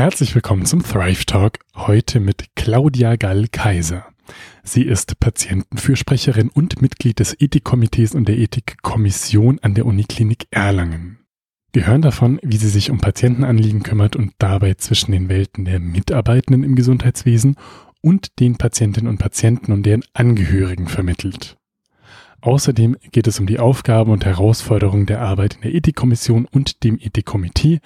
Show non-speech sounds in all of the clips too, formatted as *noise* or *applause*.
Herzlich willkommen zum Thrive Talk, heute mit Claudia Gall-Kaiser. Sie ist Patientenfürsprecherin und Mitglied des Ethikkomitees und der Ethikkommission an der Uniklinik Erlangen. Wir hören davon, wie sie sich um Patientenanliegen kümmert und dabei zwischen den Welten der Mitarbeitenden im Gesundheitswesen und den Patientinnen und Patienten und deren Angehörigen vermittelt. Außerdem geht es um die Aufgaben und Herausforderungen der Arbeit in der Ethikkommission und dem Ethikkomitee.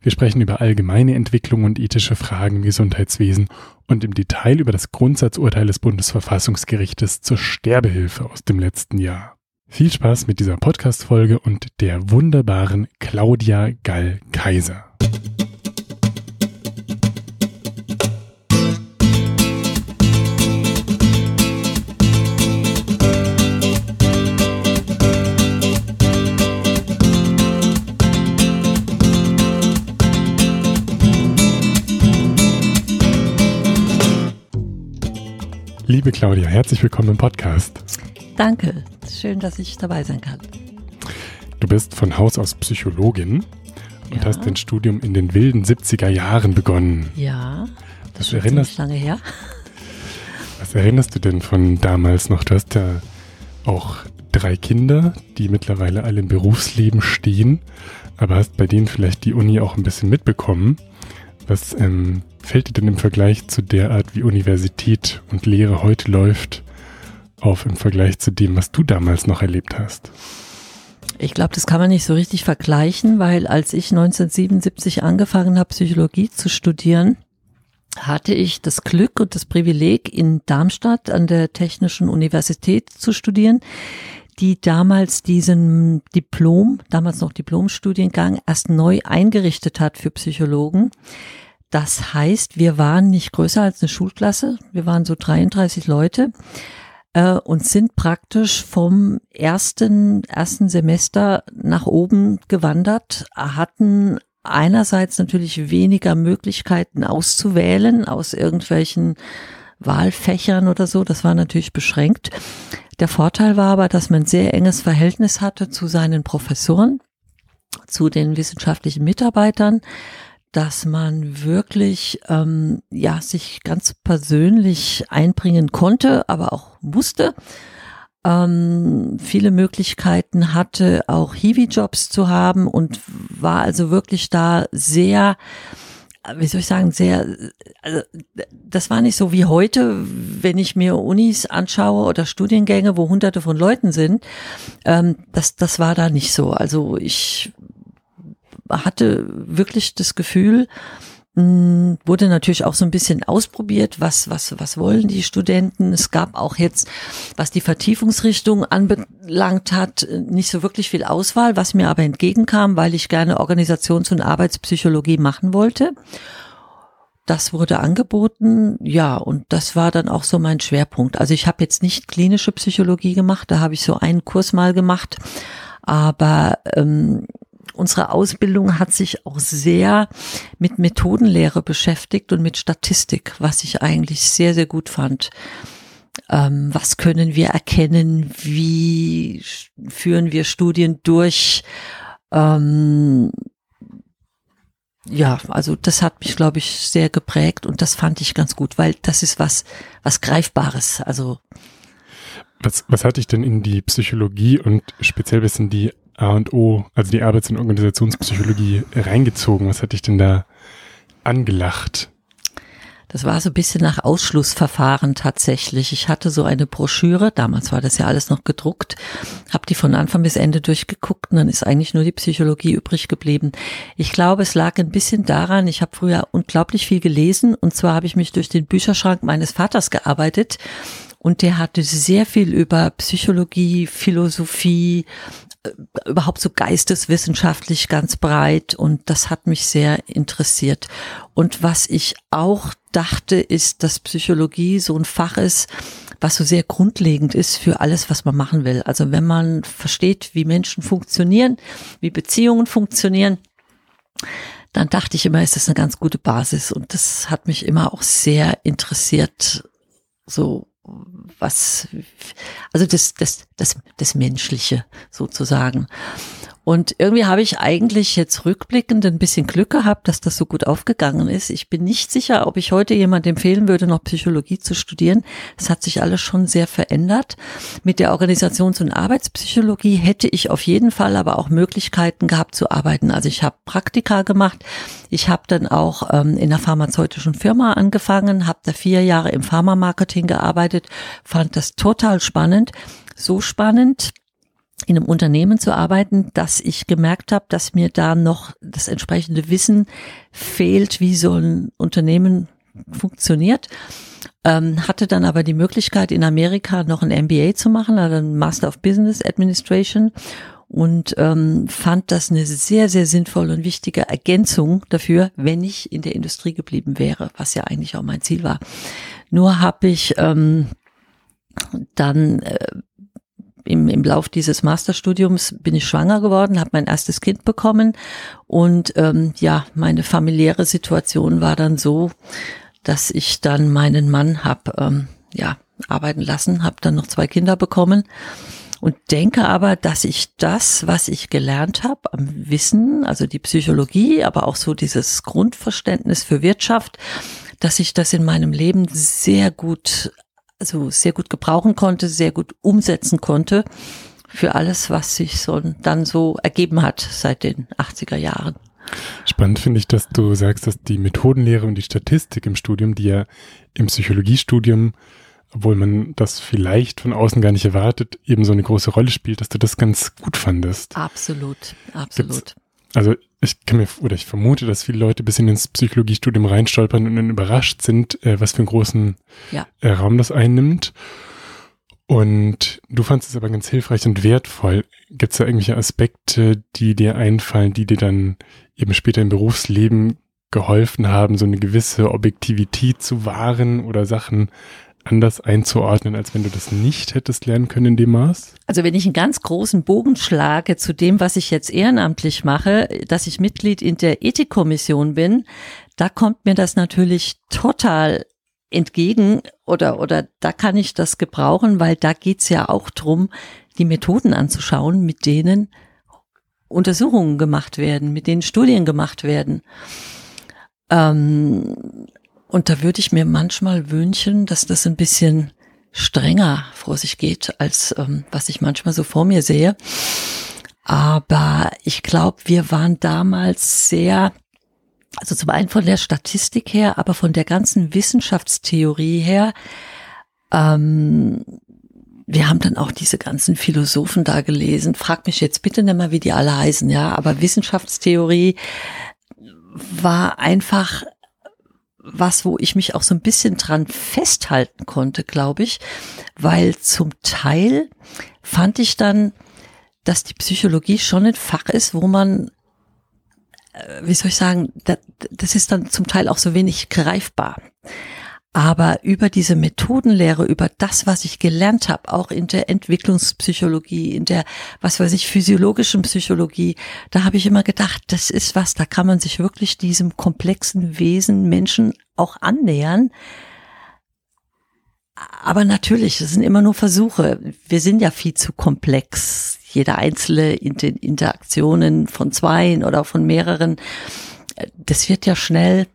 Wir sprechen über allgemeine Entwicklung und ethische Fragen im Gesundheitswesen und im Detail über das Grundsatzurteil des Bundesverfassungsgerichtes zur Sterbehilfe aus dem letzten Jahr. Viel Spaß mit dieser Podcast-Folge und der wunderbaren Claudia Gall-Kaiser. Liebe Claudia, herzlich willkommen im Podcast. Danke, schön, dass ich dabei sein kann. Du bist von Haus aus Psychologin und ja. hast dein Studium in den wilden 70er Jahren begonnen. Ja, das ist erinnerst, lange her. Was erinnerst du denn von damals noch? Du hast ja auch drei Kinder, die mittlerweile alle im Berufsleben stehen, aber hast bei denen vielleicht die Uni auch ein bisschen mitbekommen. Was ähm, fällt dir denn im Vergleich zu der Art, wie Universität und Lehre heute läuft, auf im Vergleich zu dem, was du damals noch erlebt hast? Ich glaube, das kann man nicht so richtig vergleichen, weil als ich 1977 angefangen habe, Psychologie zu studieren, hatte ich das Glück und das Privileg, in Darmstadt an der Technischen Universität zu studieren, die damals diesen Diplom, damals noch Diplomstudiengang, erst neu eingerichtet hat für Psychologen. Das heißt, wir waren nicht größer als eine Schulklasse. Wir waren so 33 Leute äh, und sind praktisch vom ersten, ersten Semester nach oben gewandert, hatten einerseits natürlich weniger Möglichkeiten auszuwählen aus irgendwelchen Wahlfächern oder so. Das war natürlich beschränkt. Der Vorteil war aber, dass man ein sehr enges Verhältnis hatte zu seinen Professoren, zu den wissenschaftlichen Mitarbeitern dass man wirklich ähm, ja sich ganz persönlich einbringen konnte, aber auch musste. Ähm, viele Möglichkeiten hatte, auch Hiwi-Jobs zu haben und war also wirklich da sehr wie soll ich sagen, sehr, also das war nicht so wie heute, wenn ich mir Unis anschaue oder Studiengänge, wo hunderte von Leuten sind. Ähm, das, das war da nicht so. Also ich hatte wirklich das Gefühl, hm, wurde natürlich auch so ein bisschen ausprobiert, was, was, was wollen die Studenten. Es gab auch jetzt, was die Vertiefungsrichtung anbelangt hat, nicht so wirklich viel Auswahl, was mir aber entgegenkam, weil ich gerne Organisations- und Arbeitspsychologie machen wollte. Das wurde angeboten, ja, und das war dann auch so mein Schwerpunkt. Also ich habe jetzt nicht klinische Psychologie gemacht, da habe ich so einen Kurs mal gemacht, aber ähm, unsere Ausbildung hat sich auch sehr mit Methodenlehre beschäftigt und mit Statistik, was ich eigentlich sehr, sehr gut fand. Ähm, was können wir erkennen? Wie führen wir Studien durch? Ähm, ja, also das hat mich, glaube ich, sehr geprägt und das fand ich ganz gut, weil das ist was, was Greifbares. Also was, was hat dich denn in die Psychologie und speziell bis in die A und O, also die Arbeits- und Organisationspsychologie reingezogen? Was hat dich denn da angelacht? Das war so ein bisschen nach Ausschlussverfahren tatsächlich. Ich hatte so eine Broschüre, damals war das ja alles noch gedruckt, habe die von Anfang bis Ende durchgeguckt und dann ist eigentlich nur die Psychologie übrig geblieben. Ich glaube, es lag ein bisschen daran, ich habe früher unglaublich viel gelesen und zwar habe ich mich durch den Bücherschrank meines Vaters gearbeitet und der hatte sehr viel über Psychologie, Philosophie, überhaupt so geisteswissenschaftlich ganz breit und das hat mich sehr interessiert. Und was ich auch dachte, ist, dass Psychologie so ein Fach ist, was so sehr grundlegend ist für alles, was man machen will. Also wenn man versteht, wie Menschen funktionieren, wie Beziehungen funktionieren, dann dachte ich immer, ist das eine ganz gute Basis und das hat mich immer auch sehr interessiert, so was, also das, das, das, das Menschliche sozusagen. Und irgendwie habe ich eigentlich jetzt rückblickend ein bisschen Glück gehabt, dass das so gut aufgegangen ist. Ich bin nicht sicher, ob ich heute jemand empfehlen würde, noch Psychologie zu studieren. Es hat sich alles schon sehr verändert. Mit der Organisations- und Arbeitspsychologie hätte ich auf jeden Fall aber auch Möglichkeiten gehabt zu arbeiten. Also ich habe Praktika gemacht. Ich habe dann auch ähm, in einer pharmazeutischen Firma angefangen, habe da vier Jahre im Pharmamarketing gearbeitet, fand das total spannend. So spannend, in einem Unternehmen zu arbeiten, dass ich gemerkt habe, dass mir da noch das entsprechende Wissen fehlt, wie so ein Unternehmen funktioniert. Ähm, hatte dann aber die Möglichkeit, in Amerika noch ein MBA zu machen, also ein Master of Business Administration und ähm, fand das eine sehr, sehr sinnvolle und wichtige Ergänzung dafür, wenn ich in der Industrie geblieben wäre, was ja eigentlich auch mein Ziel war. Nur habe ich ähm, dann äh, im, im Lauf dieses Masterstudiums bin ich schwanger geworden, habe mein erstes Kind bekommen. Und ähm, ja, meine familiäre Situation war dann so, dass ich dann meinen Mann habe ähm, ja arbeiten lassen, habe dann noch zwei Kinder bekommen. Und denke aber, dass ich das, was ich gelernt habe am Wissen, also die Psychologie, aber auch so dieses Grundverständnis für Wirtschaft, dass ich das in meinem Leben sehr gut also sehr gut gebrauchen konnte, sehr gut umsetzen konnte für alles, was sich so dann so ergeben hat seit den 80er Jahren. Spannend finde ich, dass du sagst, dass die Methodenlehre und die Statistik im Studium, die ja im Psychologiestudium, obwohl man das vielleicht von außen gar nicht erwartet, eben so eine große Rolle spielt, dass du das ganz gut fandest. Absolut, absolut. Gibt's, also ich kann mir, oder ich vermute, dass viele Leute bis in ins Psychologiestudium reinstolpern und dann überrascht sind, äh, was für einen großen ja. äh, Raum das einnimmt. Und du fandest es aber ganz hilfreich und wertvoll. Gibt es da irgendwelche Aspekte, die dir einfallen, die dir dann eben später im Berufsleben geholfen haben, so eine gewisse Objektivität zu wahren oder Sachen anders einzuordnen, als wenn du das nicht hättest lernen können in dem Maß? Also wenn ich einen ganz großen Bogen schlage zu dem, was ich jetzt ehrenamtlich mache, dass ich Mitglied in der Ethikkommission bin, da kommt mir das natürlich total entgegen oder, oder da kann ich das gebrauchen, weil da geht's ja auch drum, die Methoden anzuschauen, mit denen Untersuchungen gemacht werden, mit denen Studien gemacht werden. Ähm, und da würde ich mir manchmal wünschen, dass das ein bisschen strenger vor sich geht, als ähm, was ich manchmal so vor mir sehe. Aber ich glaube, wir waren damals sehr, also zum einen von der Statistik her, aber von der ganzen Wissenschaftstheorie her, ähm, wir haben dann auch diese ganzen Philosophen da gelesen. Frag mich jetzt bitte nicht mal, wie die alle heißen, ja, aber Wissenschaftstheorie war einfach was, wo ich mich auch so ein bisschen dran festhalten konnte, glaube ich, weil zum Teil fand ich dann, dass die Psychologie schon ein Fach ist, wo man, äh, wie soll ich sagen, das ist dann zum Teil auch so wenig greifbar. Aber über diese Methodenlehre, über das, was ich gelernt habe, auch in der Entwicklungspsychologie, in der, was weiß ich, physiologischen Psychologie, da habe ich immer gedacht, das ist was, da kann man sich wirklich diesem komplexen Wesen Menschen auch annähern. Aber natürlich, es sind immer nur Versuche. Wir sind ja viel zu komplex. Jeder einzelne in den Interaktionen von zweien oder von mehreren, das wird ja schnell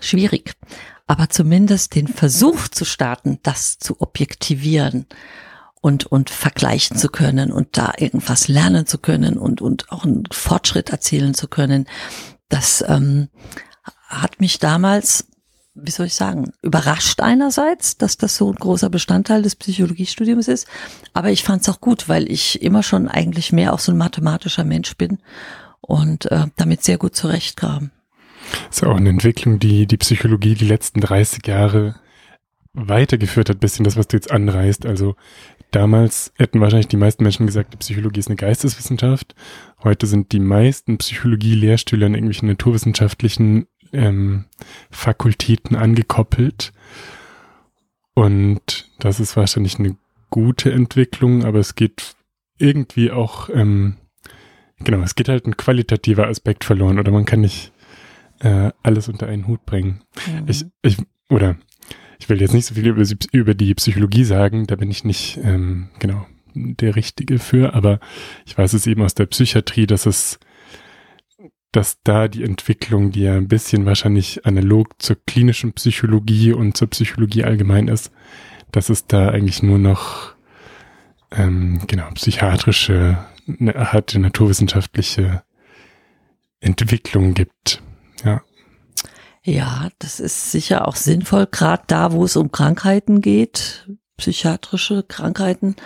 schwierig aber zumindest den Versuch zu starten, das zu objektivieren und, und vergleichen zu können und da irgendwas lernen zu können und, und auch einen Fortschritt erzielen zu können, das ähm, hat mich damals, wie soll ich sagen, überrascht einerseits, dass das so ein großer Bestandteil des Psychologiestudiums ist, aber ich fand es auch gut, weil ich immer schon eigentlich mehr auch so ein mathematischer Mensch bin und äh, damit sehr gut zurechtkam. Das ist auch eine Entwicklung, die die Psychologie die letzten 30 Jahre weitergeführt hat, bisschen das, was du jetzt anreißt. Also damals hätten wahrscheinlich die meisten Menschen gesagt, die Psychologie ist eine Geisteswissenschaft. Heute sind die meisten Psychologie-Lehrstühle an irgendwelchen naturwissenschaftlichen ähm, Fakultäten angekoppelt. Und das ist wahrscheinlich eine gute Entwicklung, aber es geht irgendwie auch, ähm, genau, es geht halt ein qualitativer Aspekt verloren oder man kann nicht äh, alles unter einen Hut bringen. Mhm. Ich, ich, oder ich will jetzt nicht so viel über, über die Psychologie sagen, da bin ich nicht, ähm, genau, der Richtige für, aber ich weiß es eben aus der Psychiatrie, dass es, dass da die Entwicklung, die ja ein bisschen wahrscheinlich analog zur klinischen Psychologie und zur Psychologie allgemein ist, dass es da eigentlich nur noch ähm, genau psychiatrische, eine harte naturwissenschaftliche Entwicklung gibt. Ja. Ja, das ist sicher auch sinnvoll, gerade da, wo es um Krankheiten geht, psychiatrische Krankheiten,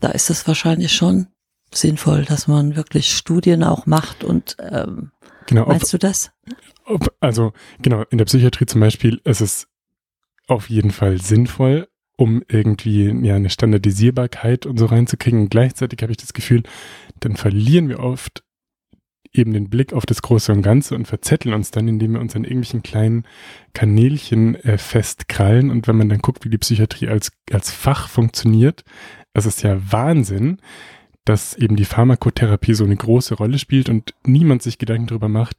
da ist es wahrscheinlich schon sinnvoll, dass man wirklich Studien auch macht und ähm, genau, meinst ob, du das? Ob, also genau, in der Psychiatrie zum Beispiel ist es auf jeden Fall sinnvoll, um irgendwie ja eine Standardisierbarkeit und so reinzukriegen. Und gleichzeitig habe ich das Gefühl, dann verlieren wir oft eben den Blick auf das Große und Ganze und verzetteln uns dann, indem wir uns an irgendwelchen kleinen Kanälchen äh, festkrallen. Und wenn man dann guckt, wie die Psychiatrie als, als Fach funktioniert, es ist ja Wahnsinn, dass eben die Pharmakotherapie so eine große Rolle spielt und niemand sich Gedanken darüber macht,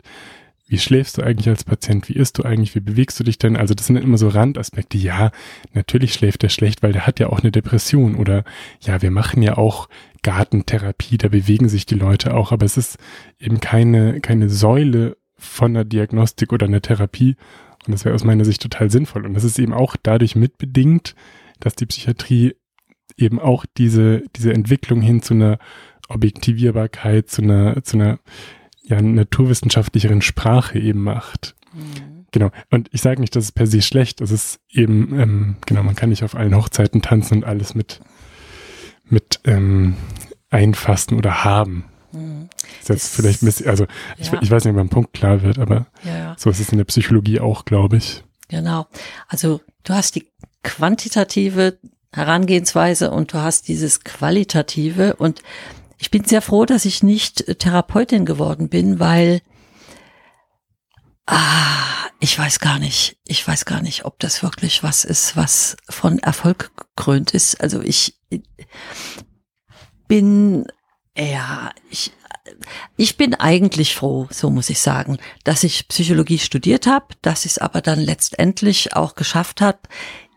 wie schläfst du eigentlich als Patient, wie isst du eigentlich, wie bewegst du dich denn? Also das sind immer so Randaspekte. Ja, natürlich schläft er schlecht, weil der hat ja auch eine Depression oder ja, wir machen ja auch Gartentherapie, da bewegen sich die Leute auch, aber es ist eben keine, keine Säule von einer Diagnostik oder einer Therapie. Und das wäre aus meiner Sicht total sinnvoll. Und das ist eben auch dadurch mitbedingt, dass die Psychiatrie eben auch diese, diese Entwicklung hin zu einer Objektivierbarkeit, zu einer, zu einer ja, naturwissenschaftlicheren Sprache eben macht. Mhm. Genau. Und ich sage nicht, dass es per se schlecht. Es ist eben, ähm, genau, man kann nicht auf allen Hochzeiten tanzen und alles mit mit ähm, einfassen oder haben. Mhm. Das ist jetzt vielleicht ein bisschen, also ich, ich, weiß nicht, ob ein Punkt klar wird, aber ja, ja. so ist es in der Psychologie auch, glaube ich. Genau. Also du hast die quantitative Herangehensweise und du hast dieses qualitative und ich bin sehr froh, dass ich nicht Therapeutin geworden bin, weil ah, ich weiß gar nicht, ich weiß gar nicht, ob das wirklich was ist, was von Erfolg gekrönt ist. Also ich bin, ja, ich, ich bin eigentlich froh, so muss ich sagen, dass ich Psychologie studiert habe, dass ich es aber dann letztendlich auch geschafft habe,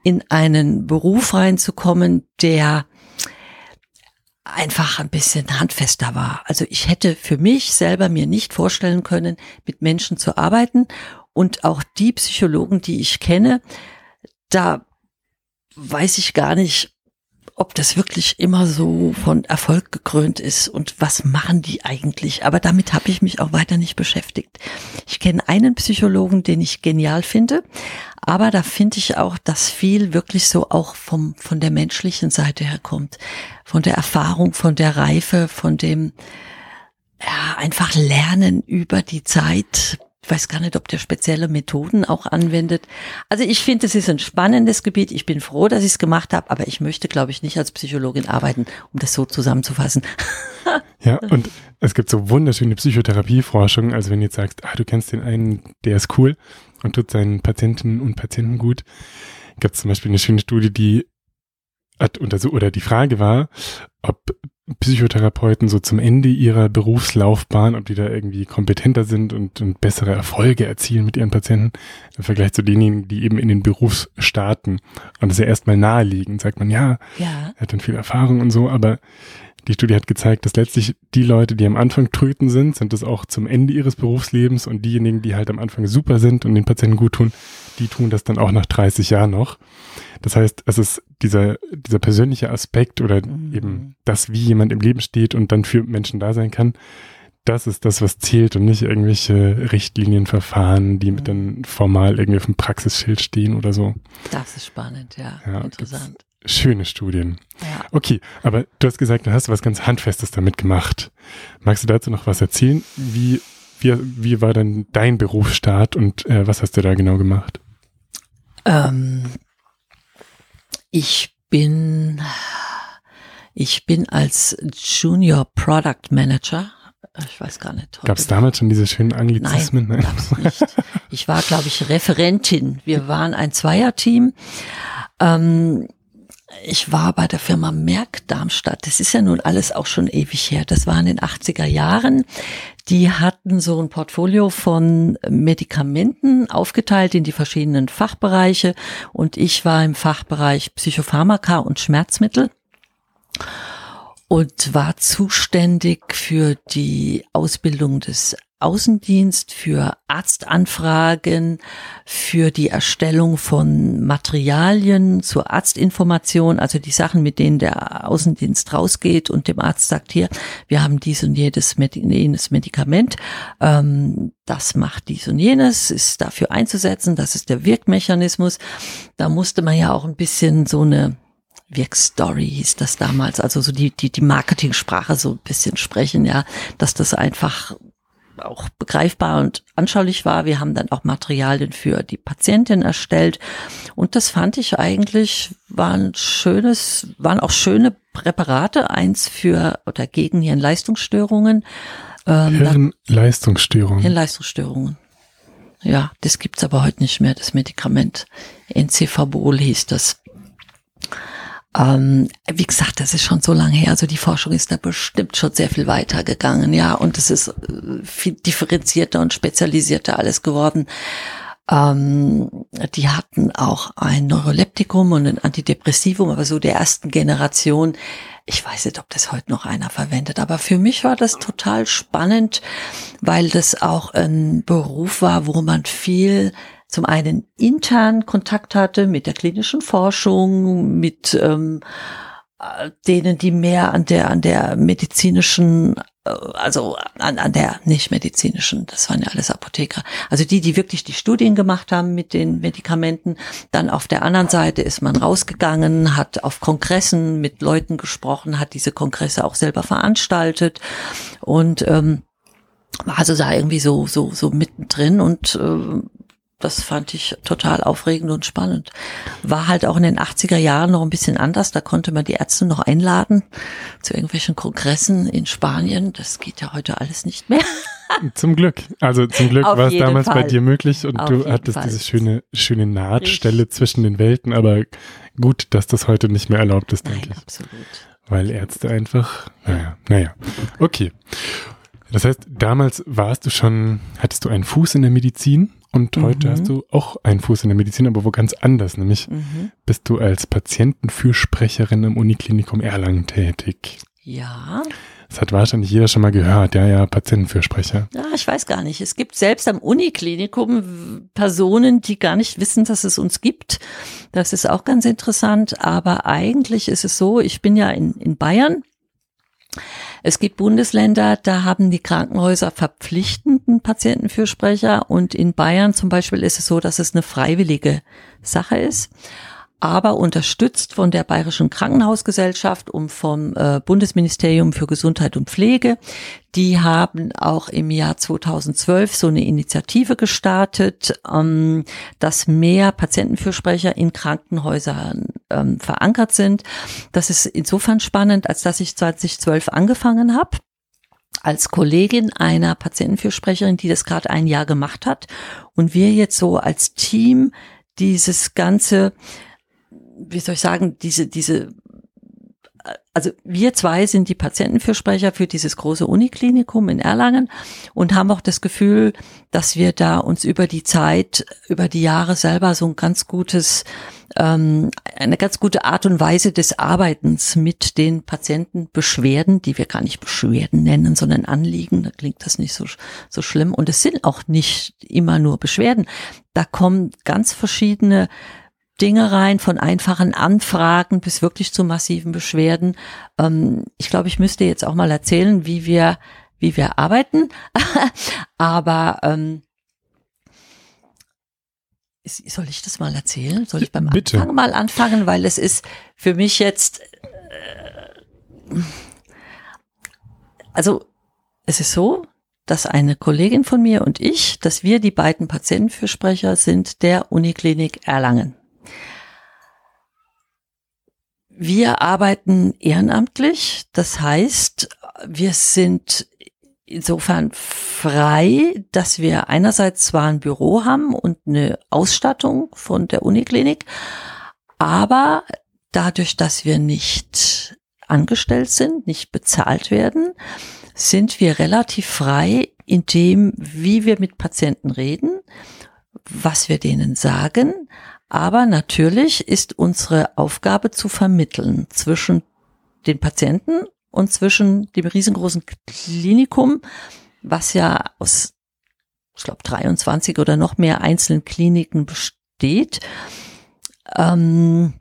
in einen Beruf reinzukommen, der einfach ein bisschen handfester war. Also ich hätte für mich selber mir nicht vorstellen können, mit Menschen zu arbeiten und auch die Psychologen, die ich kenne, da weiß ich gar nicht, ob das wirklich immer so von Erfolg gekrönt ist und was machen die eigentlich. Aber damit habe ich mich auch weiter nicht beschäftigt. Ich kenne einen Psychologen, den ich genial finde, aber da finde ich auch, dass viel wirklich so auch vom, von der menschlichen Seite her kommt. Von der Erfahrung, von der Reife, von dem, ja, einfach lernen über die Zeit, ich weiß gar nicht, ob der spezielle Methoden auch anwendet. Also ich finde, es ist ein spannendes Gebiet. Ich bin froh, dass ich es gemacht habe, aber ich möchte, glaube ich, nicht als Psychologin arbeiten, um das so zusammenzufassen. *laughs* ja, und es gibt so wunderschöne Psychotherapieforschung. Also wenn du jetzt sagst, ah, du kennst den einen, der ist cool und tut seinen Patientinnen und Patienten gut, gibt es zum Beispiel eine schöne Studie, die hat untersucht, oder die Frage war, ob Psychotherapeuten so zum Ende ihrer Berufslaufbahn, ob die da irgendwie kompetenter sind und, und bessere Erfolge erzielen mit ihren Patienten im Vergleich zu denjenigen, die eben in den Beruf starten. Und das ist ja erstmal naheliegend, sagt man, ja, ja, er hat dann viel Erfahrung und so, aber die Studie hat gezeigt, dass letztlich die Leute, die am Anfang Tröten sind, sind das auch zum Ende ihres Berufslebens und diejenigen, die halt am Anfang super sind und den Patienten gut tun, die tun das dann auch nach 30 Jahren noch. Das heißt, es ist dieser, dieser persönliche Aspekt oder mhm. eben das, wie jemand im Leben steht und dann für Menschen da sein kann, das ist das, was zählt und nicht irgendwelche Richtlinienverfahren, die mit dann formal irgendwie auf dem Praxisschild stehen oder so. Das ist spannend, ja. ja Interessant. Schöne Studien. Ja. Okay, aber du hast gesagt, du hast was ganz Handfestes damit gemacht. Magst du dazu noch was erzählen? Wie, wie, wie war dann dein Berufsstart und äh, was hast du da genau gemacht? Ähm, ich bin, ich bin als Junior Product Manager ich weiß gar nicht. Gab es damals schon diese schönen Anglizismen? Nein, gab's nicht. Ich war, glaube ich, Referentin. Wir waren ein Zweierteam. Ähm, ich war bei der Firma Merck Darmstadt. Das ist ja nun alles auch schon ewig her. Das war in den 80er Jahren. Die hatten so ein Portfolio von Medikamenten aufgeteilt in die verschiedenen Fachbereiche und ich war im Fachbereich Psychopharmaka und Schmerzmittel. und war zuständig für die Ausbildung des Außendienst, für Arztanfragen, für die Erstellung von Materialien zur Arztinformation, also die Sachen, mit denen der Außendienst rausgeht und dem Arzt sagt, hier, wir haben dies und jedes, jenes Medikament, ähm, das macht dies und jenes, ist dafür einzusetzen, das ist der Wirkmechanismus. Da musste man ja auch ein bisschen so eine Wirkstory hieß das damals, also so die, die, die Marketingsprache so ein bisschen sprechen, ja, dass das einfach auch begreifbar und anschaulich war. Wir haben dann auch Materialien für die Patientin erstellt. Und das fand ich eigentlich, waren schönes, waren auch schöne Präparate, eins für oder gegen Hirnleistungsstörungen. Ähm, Hirnleistungsstörungen. Hirnleistungsstörungen. Ja, das gibt's aber heute nicht mehr, das Medikament. Encefabol hieß das. Ähm, wie gesagt, das ist schon so lange her. Also die Forschung ist da bestimmt schon sehr viel weiter gegangen, ja. Und es ist äh, viel differenzierter und spezialisierter alles geworden. Ähm, die hatten auch ein Neuroleptikum und ein Antidepressivum, aber so der ersten Generation. Ich weiß nicht, ob das heute noch einer verwendet, aber für mich war das total spannend, weil das auch ein Beruf war, wo man viel zum einen intern Kontakt hatte mit der klinischen Forschung, mit ähm, äh, denen, die mehr an der an der medizinischen äh, also an, an der nicht medizinischen, das waren ja alles Apotheker. Also die, die wirklich die Studien gemacht haben mit den Medikamenten. Dann auf der anderen Seite ist man rausgegangen, hat auf Kongressen mit Leuten gesprochen, hat diese Kongresse auch selber veranstaltet und ähm, also da irgendwie so so so mittendrin und äh, das fand ich total aufregend und spannend. War halt auch in den 80er Jahren noch ein bisschen anders. Da konnte man die Ärzte noch einladen zu irgendwelchen Kongressen in Spanien. Das geht ja heute alles nicht mehr. *laughs* Zum Glück. Also zum Glück war es damals Fall. bei dir möglich und Auf du hattest Fall. diese schöne, schöne Nahtstelle ich. zwischen den Welten. Aber gut, dass das heute nicht mehr erlaubt ist, denke ich. Absolut. Weil Ärzte einfach, naja, naja. Okay. Das heißt, damals warst du schon, hattest du einen Fuß in der Medizin und heute mhm. hast du auch einen Fuß in der Medizin, aber wo ganz anders, nämlich mhm. bist du als Patientenfürsprecherin im Uniklinikum Erlangen tätig. Ja. Das hat wahrscheinlich jeder schon mal gehört, ja, ja, Patientenfürsprecher. Ja, ich weiß gar nicht. Es gibt selbst am Uniklinikum Personen, die gar nicht wissen, dass es uns gibt. Das ist auch ganz interessant. Aber eigentlich ist es so, ich bin ja in, in Bayern es gibt Bundesländer, da haben die Krankenhäuser verpflichtenden Patientenfürsprecher und in Bayern zum Beispiel ist es so, dass es eine freiwillige Sache ist aber unterstützt von der Bayerischen Krankenhausgesellschaft und vom äh, Bundesministerium für Gesundheit und Pflege. Die haben auch im Jahr 2012 so eine Initiative gestartet, ähm, dass mehr Patientenfürsprecher in Krankenhäusern ähm, verankert sind. Das ist insofern spannend, als dass ich 2012 angefangen habe als Kollegin einer Patientenfürsprecherin, die das gerade ein Jahr gemacht hat. Und wir jetzt so als Team dieses ganze wie soll ich sagen, diese, diese, also wir zwei sind die Patientenfürsprecher für dieses große Uniklinikum in Erlangen und haben auch das Gefühl, dass wir da uns über die Zeit, über die Jahre selber so ein ganz gutes, ähm, eine ganz gute Art und Weise des Arbeitens mit den Patientenbeschwerden, die wir gar nicht Beschwerden nennen, sondern Anliegen, da klingt das nicht so, so schlimm. Und es sind auch nicht immer nur Beschwerden. Da kommen ganz verschiedene Dinge rein, von einfachen Anfragen bis wirklich zu massiven Beschwerden. Ähm, ich glaube, ich müsste jetzt auch mal erzählen, wie wir, wie wir arbeiten. *laughs* Aber ähm, soll ich das mal erzählen? Soll ich beim Bitte. Anfang mal anfangen, weil es ist für mich jetzt, äh, also es ist so, dass eine Kollegin von mir und ich, dass wir die beiden Patientenfürsprecher sind der Uniklinik Erlangen. Wir arbeiten ehrenamtlich, das heißt, wir sind insofern frei, dass wir einerseits zwar ein Büro haben und eine Ausstattung von der Uniklinik, aber dadurch, dass wir nicht angestellt sind, nicht bezahlt werden, sind wir relativ frei in dem, wie wir mit Patienten reden, was wir denen sagen, aber natürlich ist unsere Aufgabe zu vermitteln zwischen den Patienten und zwischen dem riesengroßen Klinikum, was ja aus, ich glaube, 23 oder noch mehr einzelnen Kliniken besteht. Ähm,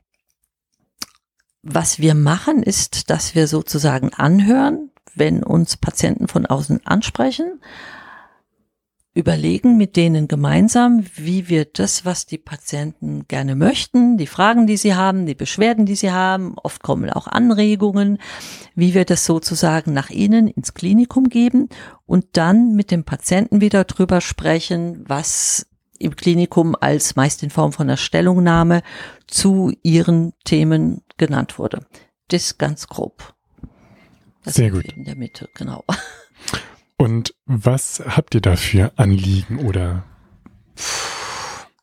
was wir machen, ist, dass wir sozusagen anhören, wenn uns Patienten von außen ansprechen, überlegen mit denen gemeinsam, wie wir das, was die Patienten gerne möchten, die Fragen, die sie haben, die Beschwerden, die sie haben, oft kommen auch Anregungen, wie wir das sozusagen nach ihnen ins Klinikum geben und dann mit dem Patienten wieder drüber sprechen, was im Klinikum als meist in Form von einer Stellungnahme zu ihren Themen genannt wurde. Das ganz grob. Das Sehr gut. In der Mitte, genau. Und was habt ihr dafür Anliegen oder?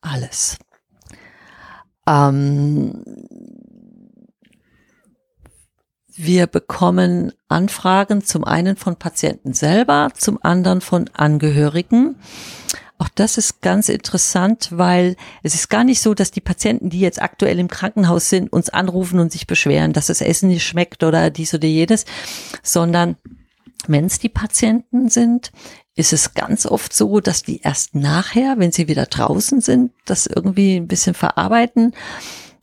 Alles. Ähm, wir bekommen Anfragen zum einen von Patienten selber, zum anderen von Angehörigen. Auch das ist ganz interessant, weil es ist gar nicht so, dass die Patienten, die jetzt aktuell im Krankenhaus sind, uns anrufen und sich beschweren, dass das Essen nicht schmeckt oder dies oder jenes, sondern wenn es die Patienten sind, ist es ganz oft so, dass die erst nachher, wenn sie wieder draußen sind, das irgendwie ein bisschen verarbeiten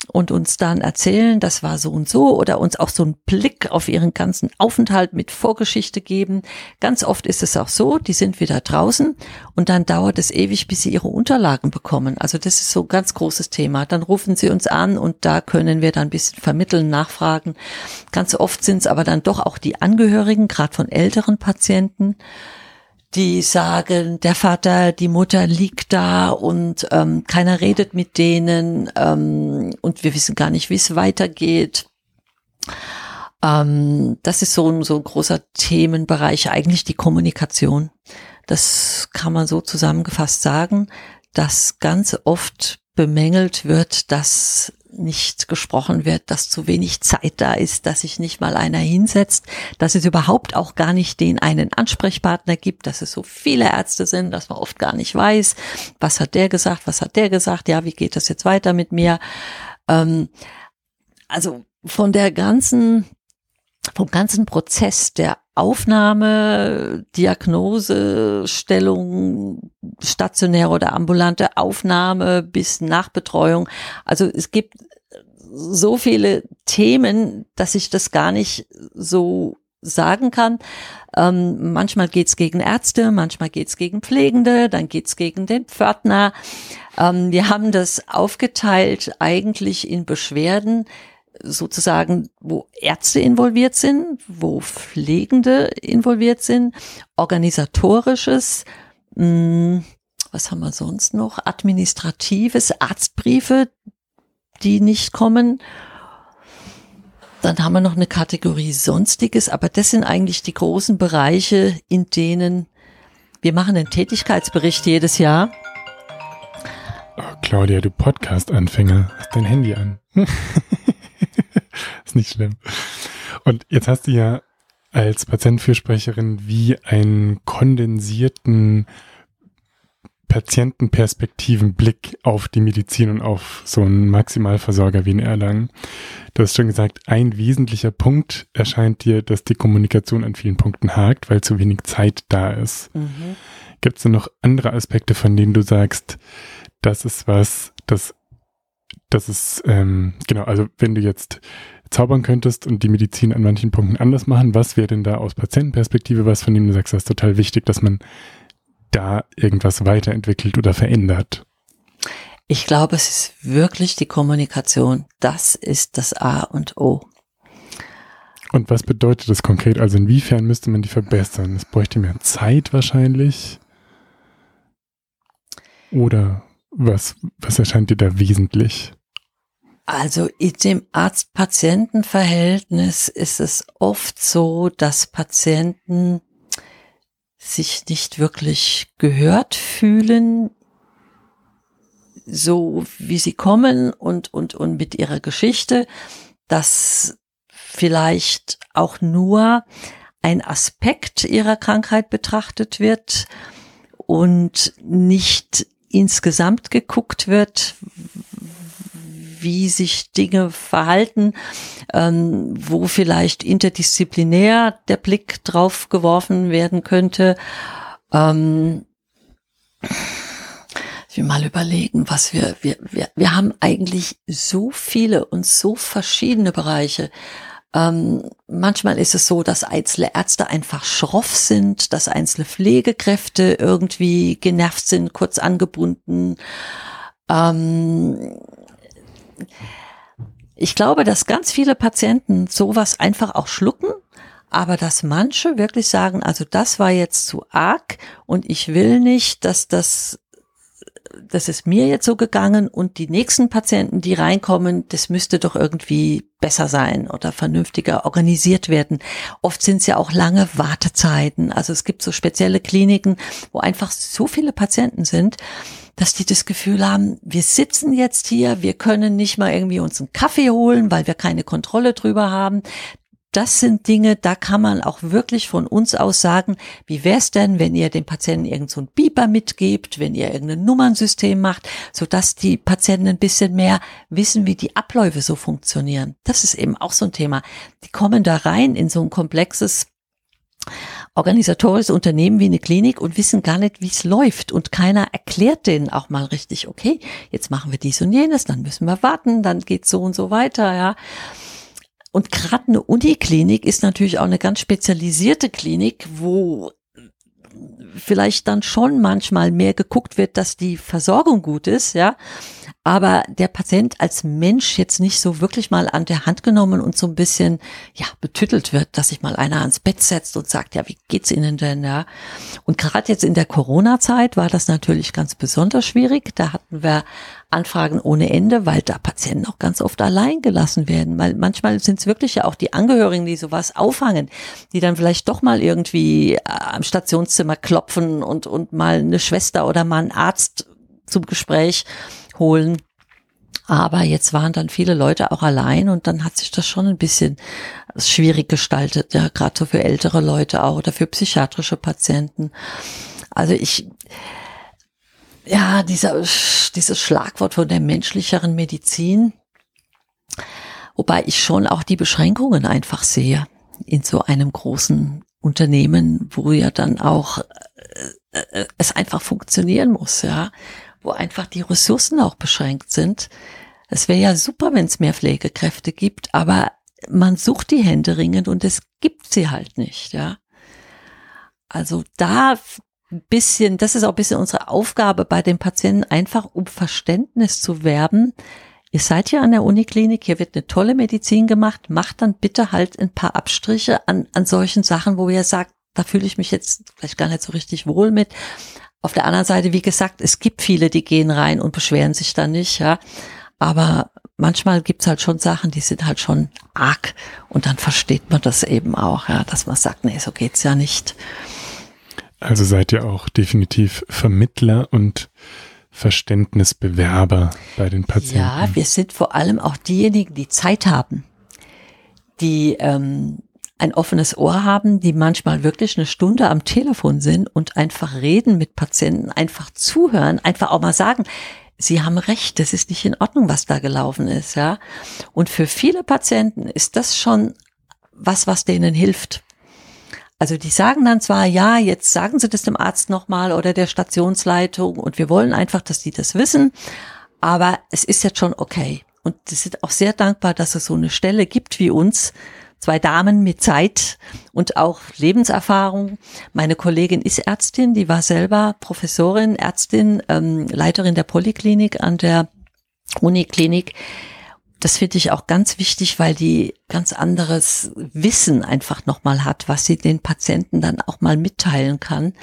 und uns dann erzählen, das war so und so oder uns auch so einen Blick auf ihren ganzen Aufenthalt mit Vorgeschichte geben. Ganz oft ist es auch so, die sind wieder draußen und dann dauert es ewig, bis sie ihre Unterlagen bekommen. Also das ist so ein ganz großes Thema. Dann rufen sie uns an und da können wir dann ein bisschen vermitteln, nachfragen. Ganz oft sind es aber dann doch auch die Angehörigen, gerade von älteren Patienten die sagen, der Vater, die Mutter liegt da und ähm, keiner redet mit denen ähm, und wir wissen gar nicht, wie es weitergeht. Ähm, das ist so ein, so ein großer Themenbereich, eigentlich die Kommunikation. Das kann man so zusammengefasst sagen, dass ganz oft bemängelt wird, dass nicht gesprochen wird, dass zu wenig Zeit da ist, dass sich nicht mal einer hinsetzt, dass es überhaupt auch gar nicht den einen Ansprechpartner gibt, dass es so viele Ärzte sind, dass man oft gar nicht weiß, was hat der gesagt, was hat der gesagt, ja, wie geht das jetzt weiter mit mir? Ähm, also von der ganzen, vom ganzen Prozess der Aufnahme, Diagnose, Stellung, stationäre oder ambulante Aufnahme bis Nachbetreuung. Also es gibt so viele Themen, dass ich das gar nicht so sagen kann. Ähm, manchmal geht's gegen Ärzte, manchmal geht's gegen Pflegende, dann geht's gegen den Pförtner. Ähm, wir haben das aufgeteilt eigentlich in Beschwerden, sozusagen, wo Ärzte involviert sind, wo Pflegende involviert sind, organisatorisches, mh, hm, was haben wir sonst noch, administratives, Arztbriefe, die nicht kommen. Dann haben wir noch eine Kategorie Sonstiges, aber das sind eigentlich die großen Bereiche, in denen wir machen einen Tätigkeitsbericht jedes Jahr. Oh, Claudia, du Podcast-Anfänger, hast dein Handy an. *laughs* ist nicht schlimm. Und jetzt hast du ja als Patientenfürsprecherin wie einen kondensierten Patientenperspektivenblick auf die Medizin und auf so einen Maximalversorger wie in Erlangen. Du hast schon gesagt, ein wesentlicher Punkt erscheint dir, dass die Kommunikation an vielen Punkten hakt, weil zu wenig Zeit da ist. Mhm. Gibt es noch andere Aspekte, von denen du sagst, das ist was, das, das ist, ähm, genau, also wenn du jetzt zaubern könntest und die Medizin an manchen Punkten anders machen, was wäre denn da aus Patientenperspektive was, von dem du sagst, das ist total wichtig, dass man da irgendwas weiterentwickelt oder verändert? Ich glaube, es ist wirklich die Kommunikation. Das ist das A und O. Und was bedeutet das konkret? Also inwiefern müsste man die verbessern? Es bräuchte mehr Zeit wahrscheinlich. Oder was, was erscheint dir da wesentlich? Also in dem Arzt-Patienten-Verhältnis ist es oft so, dass Patienten sich nicht wirklich gehört fühlen, so wie sie kommen und, und, und mit ihrer Geschichte, dass vielleicht auch nur ein Aspekt ihrer Krankheit betrachtet wird und nicht insgesamt geguckt wird, wie sich Dinge verhalten, ähm, wo vielleicht interdisziplinär der Blick drauf geworfen werden könnte. Ähm, will mal überlegen, was wir, wir, wir, wir haben eigentlich so viele und so verschiedene Bereiche. Ähm, manchmal ist es so, dass einzelne Ärzte einfach schroff sind, dass einzelne Pflegekräfte irgendwie genervt sind, kurz angebunden. Ähm, ich glaube, dass ganz viele Patienten sowas einfach auch schlucken, aber dass manche wirklich sagen, also das war jetzt zu arg und ich will nicht, dass das das ist mir jetzt so gegangen und die nächsten Patienten, die reinkommen, das müsste doch irgendwie besser sein oder vernünftiger organisiert werden. Oft sind es ja auch lange Wartezeiten. Also es gibt so spezielle Kliniken, wo einfach so viele Patienten sind, dass die das Gefühl haben, wir sitzen jetzt hier, wir können nicht mal irgendwie uns einen Kaffee holen, weil wir keine Kontrolle drüber haben das sind Dinge, da kann man auch wirklich von uns aus sagen, wie wäre es denn, wenn ihr dem Patienten irgendein so Beeper mitgebt, wenn ihr irgendein Nummernsystem macht, so dass die Patienten ein bisschen mehr wissen, wie die Abläufe so funktionieren. Das ist eben auch so ein Thema. Die kommen da rein in so ein komplexes organisatorisches Unternehmen wie eine Klinik und wissen gar nicht, wie es läuft. Und keiner erklärt denen auch mal richtig, okay, jetzt machen wir dies und jenes, dann müssen wir warten, dann geht's so und so weiter, ja. Und gerade eine Uniklinik ist natürlich auch eine ganz spezialisierte Klinik, wo vielleicht dann schon manchmal mehr geguckt wird, dass die Versorgung gut ist, ja aber der Patient als Mensch jetzt nicht so wirklich mal an der Hand genommen und so ein bisschen, ja, betüttelt wird, dass sich mal einer ans Bett setzt und sagt, ja, wie geht's Ihnen denn, ja? Und gerade jetzt in der Corona-Zeit war das natürlich ganz besonders schwierig. Da hatten wir Anfragen ohne Ende, weil da Patienten auch ganz oft allein gelassen werden. Weil manchmal sind es wirklich ja auch die Angehörigen, die sowas auffangen, die dann vielleicht doch mal irgendwie äh, am Stationszimmer klopfen und, und mal eine Schwester oder mal einen Arzt zum Gespräch holen. Aber jetzt waren dann viele Leute auch allein und dann hat sich das schon ein bisschen schwierig gestaltet, ja, gerade so für ältere Leute auch oder für psychiatrische Patienten. Also ich, ja, dieser, dieses Schlagwort von der menschlicheren Medizin, wobei ich schon auch die Beschränkungen einfach sehe in so einem großen Unternehmen, wo ja dann auch äh, äh, es einfach funktionieren muss, ja wo einfach die Ressourcen auch beschränkt sind. Es wäre ja super, wenn es mehr Pflegekräfte gibt, aber man sucht die Hände ringend und es gibt sie halt nicht, ja. Also da ein bisschen, das ist auch ein bisschen unsere Aufgabe bei den Patienten, einfach um Verständnis zu werben. Ihr seid ja an der Uniklinik, hier wird eine tolle Medizin gemacht, macht dann bitte halt ein paar Abstriche an, an solchen Sachen, wo ihr sagt, da fühle ich mich jetzt vielleicht gar nicht so richtig wohl mit. Auf der anderen Seite, wie gesagt, es gibt viele, die gehen rein und beschweren sich dann nicht, ja. Aber manchmal gibt's halt schon Sachen, die sind halt schon arg und dann versteht man das eben auch, ja, dass man sagt, nee, so geht's ja nicht. Also seid ihr auch definitiv Vermittler und Verständnisbewerber bei den Patienten. Ja, wir sind vor allem auch diejenigen, die Zeit haben, die ähm, ein offenes Ohr haben, die manchmal wirklich eine Stunde am Telefon sind und einfach reden mit Patienten, einfach zuhören, einfach auch mal sagen, Sie haben recht, das ist nicht in Ordnung, was da gelaufen ist, ja. Und für viele Patienten ist das schon was, was denen hilft. Also die sagen dann zwar, ja, jetzt sagen Sie das dem Arzt nochmal oder der Stationsleitung und wir wollen einfach, dass die das wissen, aber es ist jetzt schon okay. Und die sind auch sehr dankbar, dass es so eine Stelle gibt wie uns, zwei Damen mit Zeit und auch Lebenserfahrung. Meine Kollegin ist Ärztin, die war selber Professorin, Ärztin, ähm, Leiterin der Poliklinik an der Uniklinik. Das finde ich auch ganz wichtig, weil die ganz anderes Wissen einfach nochmal hat, was sie den Patienten dann auch mal mitteilen kann.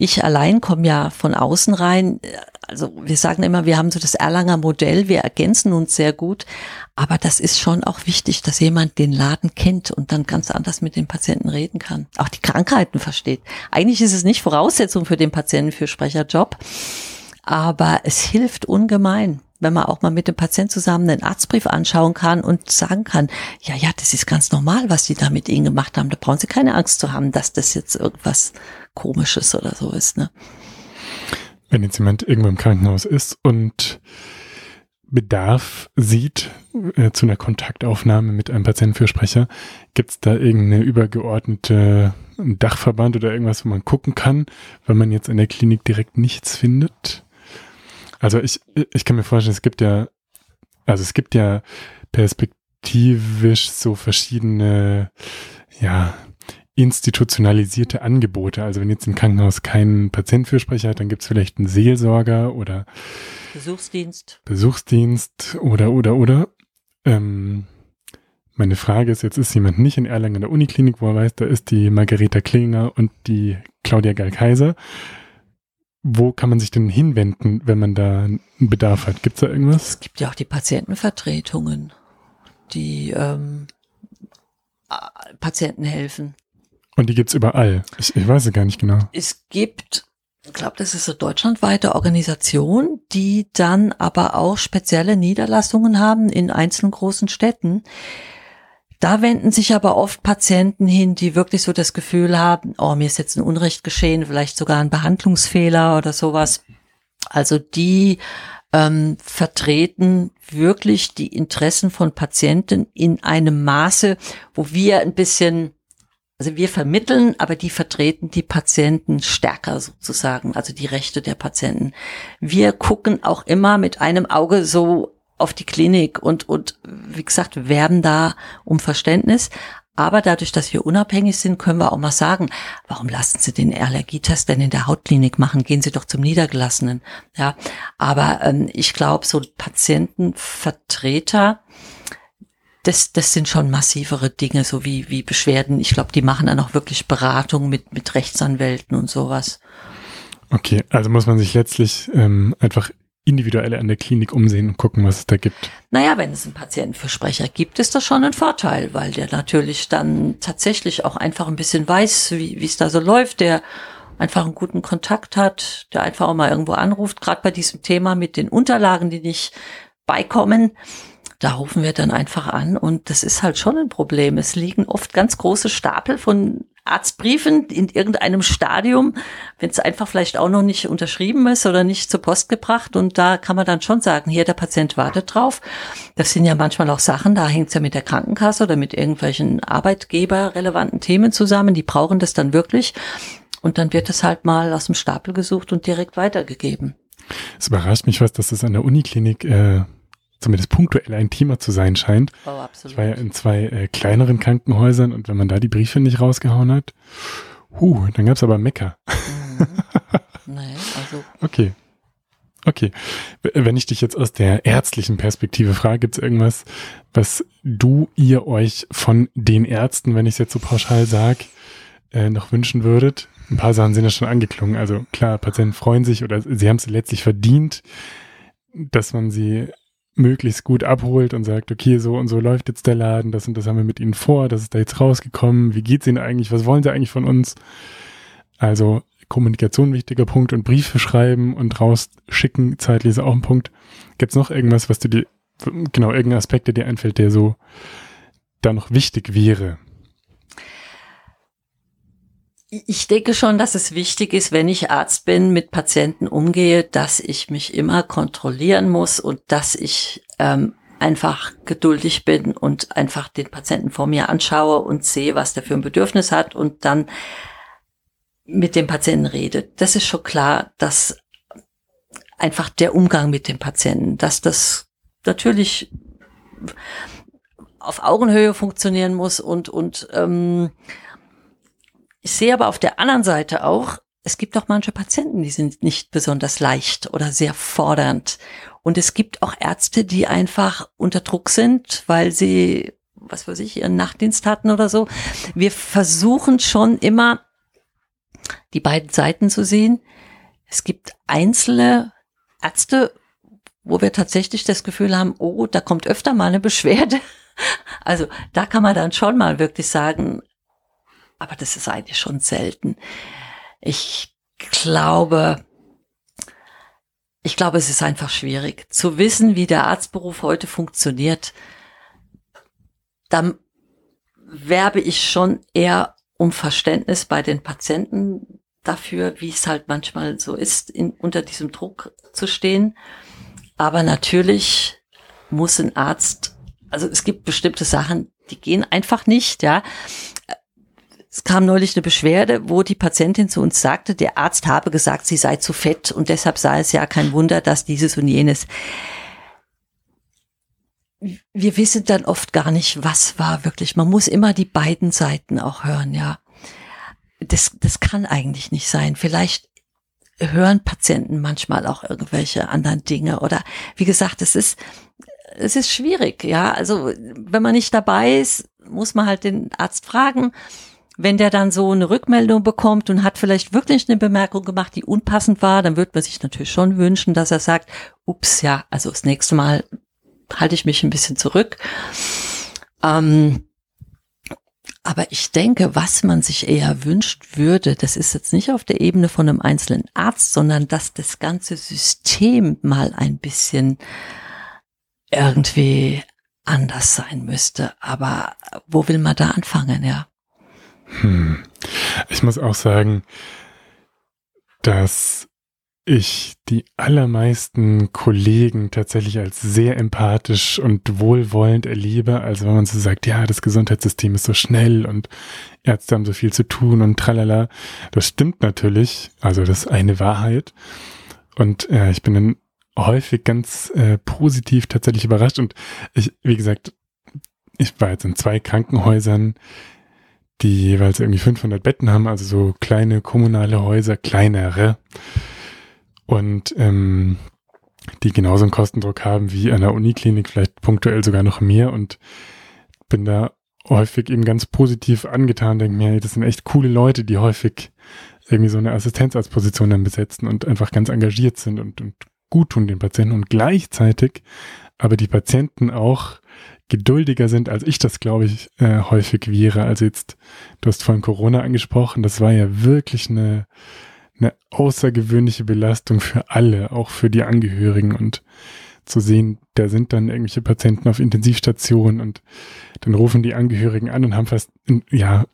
Ich allein komme ja von außen rein. Also wir sagen immer, wir haben so das Erlanger Modell, wir ergänzen uns sehr gut. Aber das ist schon auch wichtig, dass jemand den Laden kennt und dann ganz anders mit den Patienten reden kann. Auch die Krankheiten versteht. Eigentlich ist es nicht Voraussetzung für den Patienten für Sprecherjob, aber es hilft ungemein wenn man auch mal mit dem Patienten zusammen einen Arztbrief anschauen kann und sagen kann, ja, ja, das ist ganz normal, was Sie da mit Ihnen gemacht haben. Da brauchen Sie keine Angst zu haben, dass das jetzt irgendwas Komisches oder so ist. Ne? Wenn jetzt jemand irgendwo im Krankenhaus ist und Bedarf sieht äh, zu einer Kontaktaufnahme mit einem Patientenfürsprecher, gibt es da irgendeine übergeordnete Dachverband oder irgendwas, wo man gucken kann, wenn man jetzt in der Klinik direkt nichts findet? Also ich, ich kann mir vorstellen, es gibt ja, also es gibt ja perspektivisch so verschiedene, ja, institutionalisierte Angebote. Also wenn jetzt ein Krankenhaus keinen Patientenfürsprecher hat, dann gibt es vielleicht einen Seelsorger oder Besuchsdienst. Besuchsdienst oder oder oder. Ähm, meine Frage ist, jetzt ist jemand nicht in Erlangen in der Uniklinik, wo er weiß, da ist die Margareta Klinger und die Claudia Gall-Kaiser. Wo kann man sich denn hinwenden, wenn man da einen Bedarf hat? Gibt es da irgendwas? Es gibt ja auch die Patientenvertretungen, die ähm, Patienten helfen. Und die gibt's überall. Ich, ich weiß es gar nicht genau. Es gibt, ich glaube, das ist eine deutschlandweite Organisation, die dann aber auch spezielle Niederlassungen haben in einzelnen großen Städten. Da wenden sich aber oft Patienten hin, die wirklich so das Gefühl haben, oh, mir ist jetzt ein Unrecht geschehen, vielleicht sogar ein Behandlungsfehler oder sowas. Also die ähm, vertreten wirklich die Interessen von Patienten in einem Maße, wo wir ein bisschen also wir vermitteln, aber die vertreten die Patienten stärker sozusagen, also die Rechte der Patienten. Wir gucken auch immer mit einem Auge so auf die Klinik und, und wie gesagt, werben da um Verständnis. Aber dadurch, dass wir unabhängig sind, können wir auch mal sagen, warum lassen Sie den Allergietest denn in der Hautklinik machen? Gehen Sie doch zum Niedergelassenen. Ja, aber ähm, ich glaube, so Patientenvertreter, das, das sind schon massivere Dinge, so wie, wie Beschwerden. Ich glaube, die machen dann auch wirklich Beratung mit, mit Rechtsanwälten und sowas. Okay, also muss man sich letztlich ähm, einfach individuell an der Klinik umsehen und gucken, was es da gibt. Naja, wenn es einen Patientenfürsprecher gibt, ist das schon ein Vorteil, weil der natürlich dann tatsächlich auch einfach ein bisschen weiß, wie es da so läuft, der einfach einen guten Kontakt hat, der einfach auch mal irgendwo anruft, gerade bei diesem Thema mit den Unterlagen, die nicht beikommen da rufen wir dann einfach an und das ist halt schon ein Problem. Es liegen oft ganz große Stapel von Arztbriefen in irgendeinem Stadium, wenn es einfach vielleicht auch noch nicht unterschrieben ist oder nicht zur Post gebracht. Und da kann man dann schon sagen, hier der Patient wartet drauf. Das sind ja manchmal auch Sachen, da hängt es ja mit der Krankenkasse oder mit irgendwelchen arbeitgeberrelevanten Themen zusammen. Die brauchen das dann wirklich. Und dann wird es halt mal aus dem Stapel gesucht und direkt weitergegeben. Es überrascht mich was, dass es an der Uniklinik äh, zumindest punktuell ein Thema zu sein scheint. Oh, absolut. Ich war ja in zwei äh, kleineren Krankenhäusern und wenn man da die Briefe nicht rausgehauen hat, huh, dann gab's aber Mecker. Mhm. nee, also. *laughs* Okay. Okay. Wenn ich dich jetzt aus der ärztlichen Perspektive frage, gibt's irgendwas, was du, ihr euch von den Ärzten, wenn ich es jetzt so pauschal sag, äh, noch wünschen würdet? Ein paar Sachen sind ja schon angeklungen. Also klar, Patienten freuen sich oder sie haben es letztlich verdient, dass man sie möglichst gut abholt und sagt, okay, so und so läuft jetzt der Laden, das und das haben wir mit Ihnen vor, das ist da jetzt rausgekommen, wie geht's Ihnen eigentlich, was wollen Sie eigentlich von uns? Also Kommunikation wichtiger Punkt und Briefe schreiben und rausschicken, zeitlich ist auch ein Punkt. Gibt's noch irgendwas, was du dir, genau, irgendein Aspekt, der dir einfällt, der so da noch wichtig wäre? Ich denke schon, dass es wichtig ist, wenn ich Arzt bin, mit Patienten umgehe, dass ich mich immer kontrollieren muss und dass ich ähm, einfach geduldig bin und einfach den Patienten vor mir anschaue und sehe, was der für ein Bedürfnis hat und dann mit dem Patienten rede. Das ist schon klar, dass einfach der Umgang mit dem Patienten, dass das natürlich auf Augenhöhe funktionieren muss und und ähm, ich sehe aber auf der anderen Seite auch, es gibt auch manche Patienten, die sind nicht besonders leicht oder sehr fordernd. Und es gibt auch Ärzte, die einfach unter Druck sind, weil sie, was weiß ich, ihren Nachtdienst hatten oder so. Wir versuchen schon immer, die beiden Seiten zu sehen. Es gibt einzelne Ärzte, wo wir tatsächlich das Gefühl haben, oh, da kommt öfter mal eine Beschwerde. *laughs* Also da kann man dann schon mal wirklich sagen, aber das ist eigentlich schon selten. Ich glaube, ich glaube, es ist einfach schwierig zu wissen, wie der Arztberuf heute funktioniert. Dann werbe ich schon eher um Verständnis bei den Patienten dafür, wie es halt manchmal so ist, in, unter diesem Druck zu stehen. Aber natürlich muss ein Arzt, also es gibt bestimmte Sachen, die gehen einfach nicht, ja. Es kam neulich eine Beschwerde, wo die Patientin zu uns sagte, der Arzt habe gesagt, sie sei zu fett und deshalb sei es ja kein Wunder, dass dieses und jenes. Wir wissen dann oft gar nicht, was war wirklich. Man muss immer die beiden Seiten auch hören, ja. Das, das kann eigentlich nicht sein. Vielleicht hören Patienten manchmal auch irgendwelche anderen Dinge oder wie gesagt, es ist, es ist schwierig, ja. Also, wenn man nicht dabei ist, muss man halt den Arzt fragen wenn der dann so eine Rückmeldung bekommt und hat vielleicht wirklich eine Bemerkung gemacht, die unpassend war, dann wird man sich natürlich schon wünschen, dass er sagt, ups, ja, also das nächste Mal halte ich mich ein bisschen zurück. Ähm, aber ich denke, was man sich eher wünscht würde, das ist jetzt nicht auf der Ebene von einem einzelnen Arzt, sondern dass das ganze System mal ein bisschen irgendwie anders sein müsste. Aber wo will man da anfangen, ja? Hm. Ich muss auch sagen, dass ich die allermeisten Kollegen tatsächlich als sehr empathisch und wohlwollend erlebe. Also wenn man so sagt, ja, das Gesundheitssystem ist so schnell und Ärzte haben so viel zu tun und tralala. Das stimmt natürlich. Also das ist eine Wahrheit. Und äh, ich bin dann häufig ganz äh, positiv tatsächlich überrascht. Und ich, wie gesagt, ich war jetzt in zwei Krankenhäusern die jeweils irgendwie 500 Betten haben, also so kleine kommunale Häuser, kleinere. Und ähm, die genauso einen Kostendruck haben wie an der Uniklinik, vielleicht punktuell sogar noch mehr. Und bin da häufig eben ganz positiv angetan, denke mir, das sind echt coole Leute, die häufig irgendwie so eine Assistenzarztposition dann besetzen und einfach ganz engagiert sind und, und gut tun den Patienten und gleichzeitig aber die Patienten auch geduldiger sind, als ich das, glaube ich, äh, häufig wäre. Also jetzt, du hast vorhin Corona angesprochen, das war ja wirklich eine, eine außergewöhnliche Belastung für alle, auch für die Angehörigen und zu sehen, da sind dann irgendwelche Patienten auf Intensivstationen und dann rufen die Angehörigen an und haben fast, ja,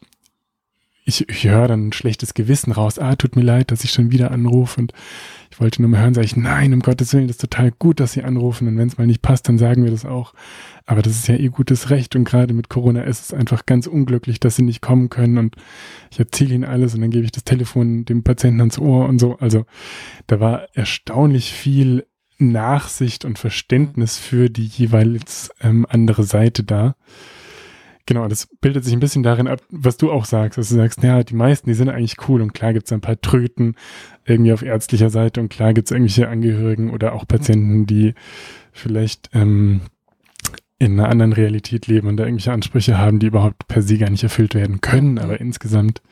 ich, ich höre dann ein schlechtes Gewissen raus. Ah, tut mir leid, dass ich schon wieder anrufe und ich wollte nur mal hören, sage ich, nein, um Gottes Willen, das ist total gut, dass Sie anrufen und wenn es mal nicht passt, dann sagen wir das auch. Aber das ist ja ihr gutes Recht und gerade mit Corona ist es einfach ganz unglücklich, dass sie nicht kommen können und ich erzähle ihnen alles und dann gebe ich das Telefon dem Patienten ans Ohr und so. Also da war erstaunlich viel Nachsicht und Verständnis für die jeweils ähm, andere Seite da. Genau, das bildet sich ein bisschen darin ab, was du auch sagst, dass du sagst, ja, die meisten, die sind eigentlich cool und klar gibt's ein paar Tröten irgendwie auf ärztlicher Seite und klar gibt's irgendwelche Angehörigen oder auch Patienten, die vielleicht ähm, in einer anderen Realität leben und da irgendwelche Ansprüche haben, die überhaupt per se gar nicht erfüllt werden können. Aber insgesamt,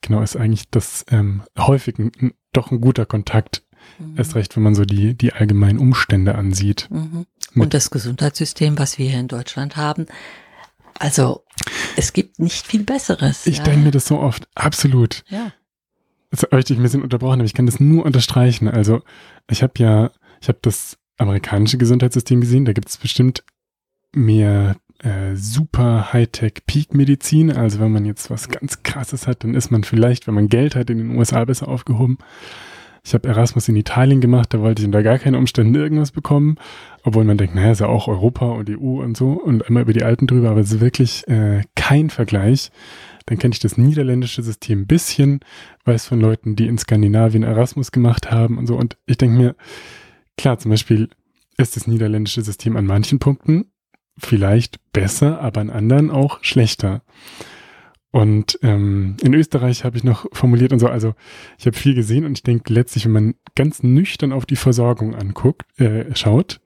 genau, ist eigentlich das ähm, häufig ein, doch ein guter Kontakt. Mhm. Erst recht, wenn man so die, die allgemeinen Umstände ansieht. Mhm. Und das Gesundheitssystem, was wir hier in Deutschland haben, also es gibt nicht viel Besseres. Ich ja. denke mir das so oft, absolut. Ja. Jetzt habe ich dich ein bisschen unterbrochen, aber ich kann das nur unterstreichen. Also ich habe ja, ich habe das amerikanische Gesundheitssystem gesehen, da gibt es bestimmt mehr äh, super Hightech Peak-Medizin. Also wenn man jetzt was ganz Krasses hat, dann ist man vielleicht, wenn man Geld hat, in den USA besser aufgehoben. Ich habe Erasmus in Italien gemacht, da wollte ich unter gar keinen Umständen irgendwas bekommen, obwohl man denkt, naja, ist ja auch Europa und EU und so und einmal über die Alten drüber, aber es ist wirklich äh, kein Vergleich. Dann kenne ich das niederländische System ein bisschen, weiß von Leuten, die in Skandinavien Erasmus gemacht haben und so. Und ich denke mir, klar, zum Beispiel ist das niederländische System an manchen Punkten vielleicht besser, aber an anderen auch schlechter. Und ähm, in Österreich habe ich noch formuliert und so, also ich habe viel gesehen und ich denke letztlich, wenn man ganz nüchtern auf die Versorgung anguckt, äh, schaut,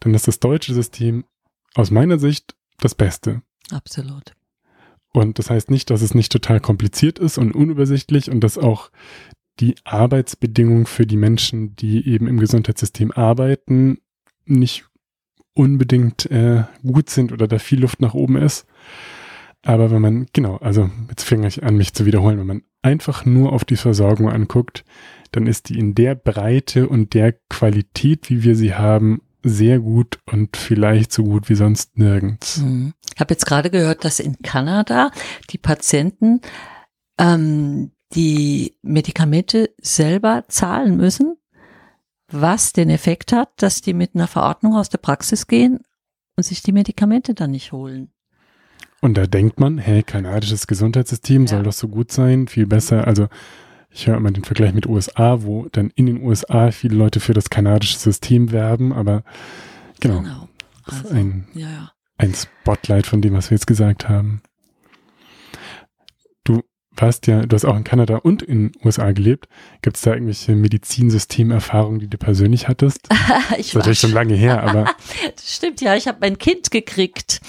dann ist das deutsche System aus meiner Sicht das Beste. Absolut. Und das heißt nicht, dass es nicht total kompliziert ist und unübersichtlich und dass auch die Arbeitsbedingungen für die Menschen, die eben im Gesundheitssystem arbeiten, nicht unbedingt äh, gut sind oder da viel Luft nach oben ist. Aber wenn man, genau, also jetzt fange ich an, mich zu wiederholen, wenn man einfach nur auf die Versorgung anguckt, dann ist die in der Breite und der Qualität, wie wir sie haben, sehr gut und vielleicht so gut wie sonst nirgends. Mhm. Ich habe jetzt gerade gehört, dass in Kanada die Patienten ähm, die Medikamente selber zahlen müssen was den Effekt hat, dass die mit einer Verordnung aus der Praxis gehen und sich die Medikamente dann nicht holen. Und da denkt man, hey, kanadisches Gesundheitssystem Ja. soll doch so gut sein, viel besser. Also ich höre immer den Vergleich mit USA, wo dann in den USA viele Leute für das kanadische System werben, aber genau, ist Also, ein, ja, ja. ein Spotlight von dem, was wir jetzt gesagt haben. Du warst ja, du hast auch in Kanada und in den USA gelebt. Gibt es da irgendwelche Medizinsystemerfahrungen, die du persönlich hattest? *laughs* Das ich ist natürlich schon lange her, aber *laughs* Das stimmt, ja. Ich habe mein Kind gekriegt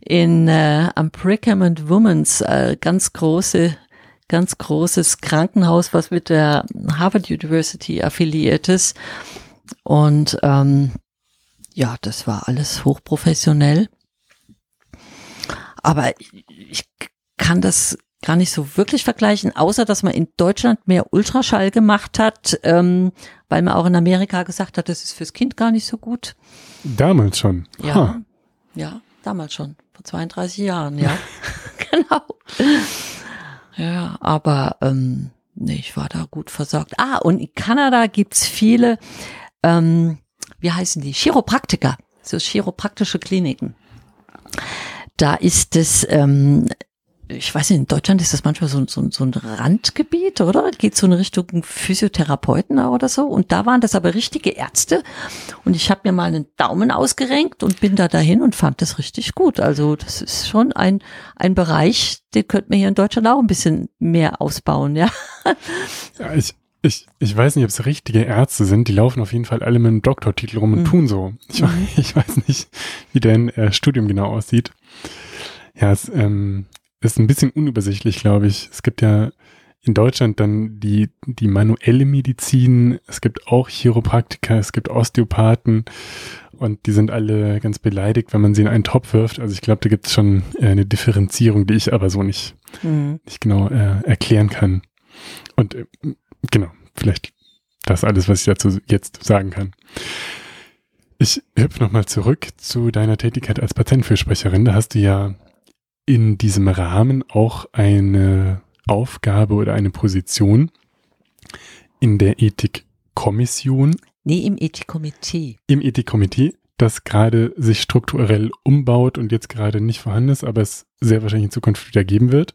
in äh, am Brigham and Women's, äh, ganz große, ganz großes Krankenhaus, was mit der Harvard University affiliiert ist. Und ähm, ja, das war alles hochprofessionell. Aber ich kann das gar nicht so wirklich vergleichen, außer dass man in Deutschland mehr Ultraschall gemacht hat, ähm, weil man auch in Amerika gesagt hat, das ist fürs Kind gar nicht so gut. damals schon. Ja, Ha. ja, damals schon, vor 32 Jahren, ja, *laughs* genau. Ja, aber ähm, nee, ich war da gut versorgt. Ah, und in Kanada gibt's viele, ähm, wie heißen die, Chiropraktiker, so chiropraktische Kliniken. Da ist es, ähm, ich weiß nicht, in Deutschland ist das manchmal so, so, so ein Randgebiet, oder? Geht so in Richtung Physiotherapeuten oder so. Und da waren das aber richtige Ärzte. Und ich habe mir mal einen Daumen ausgerenkt und bin da dahin und fand das richtig gut. Also das ist schon ein, ein Bereich, den könnte man hier in Deutschland auch ein bisschen mehr ausbauen, ja. Ja, ich, ich, ich weiß nicht, ob es richtige Ärzte sind. Die laufen auf jeden Fall alle mit einem Doktortitel rum und Mhm. tun so. Ich, we- *laughs* ich weiß nicht, wie dein äh, Studium genau aussieht. Ja, es ähm, ist ein bisschen unübersichtlich, glaube ich. Es gibt ja in Deutschland dann die, die manuelle Medizin. Es gibt auch Chiropraktiker, es gibt Osteopathen und die sind alle ganz beleidigt, wenn man sie in einen Topf wirft. Also ich glaube, da gibt es schon äh, eine Differenzierung, die ich aber so nicht Mhm. nicht genau äh, erklären kann. Und äh, genau, vielleicht das alles, was ich dazu jetzt sagen kann. Ich hüpfe nochmal zurück zu deiner Tätigkeit als Patientenfürsprecherin. Da hast du ja in diesem Rahmen auch eine Aufgabe oder eine Position in der Ethikkommission, Nee, im Ethikkomitee. im Ethikkomitee, das gerade sich strukturell umbaut und jetzt gerade nicht vorhanden ist, aber es sehr wahrscheinlich in Zukunft wieder geben wird.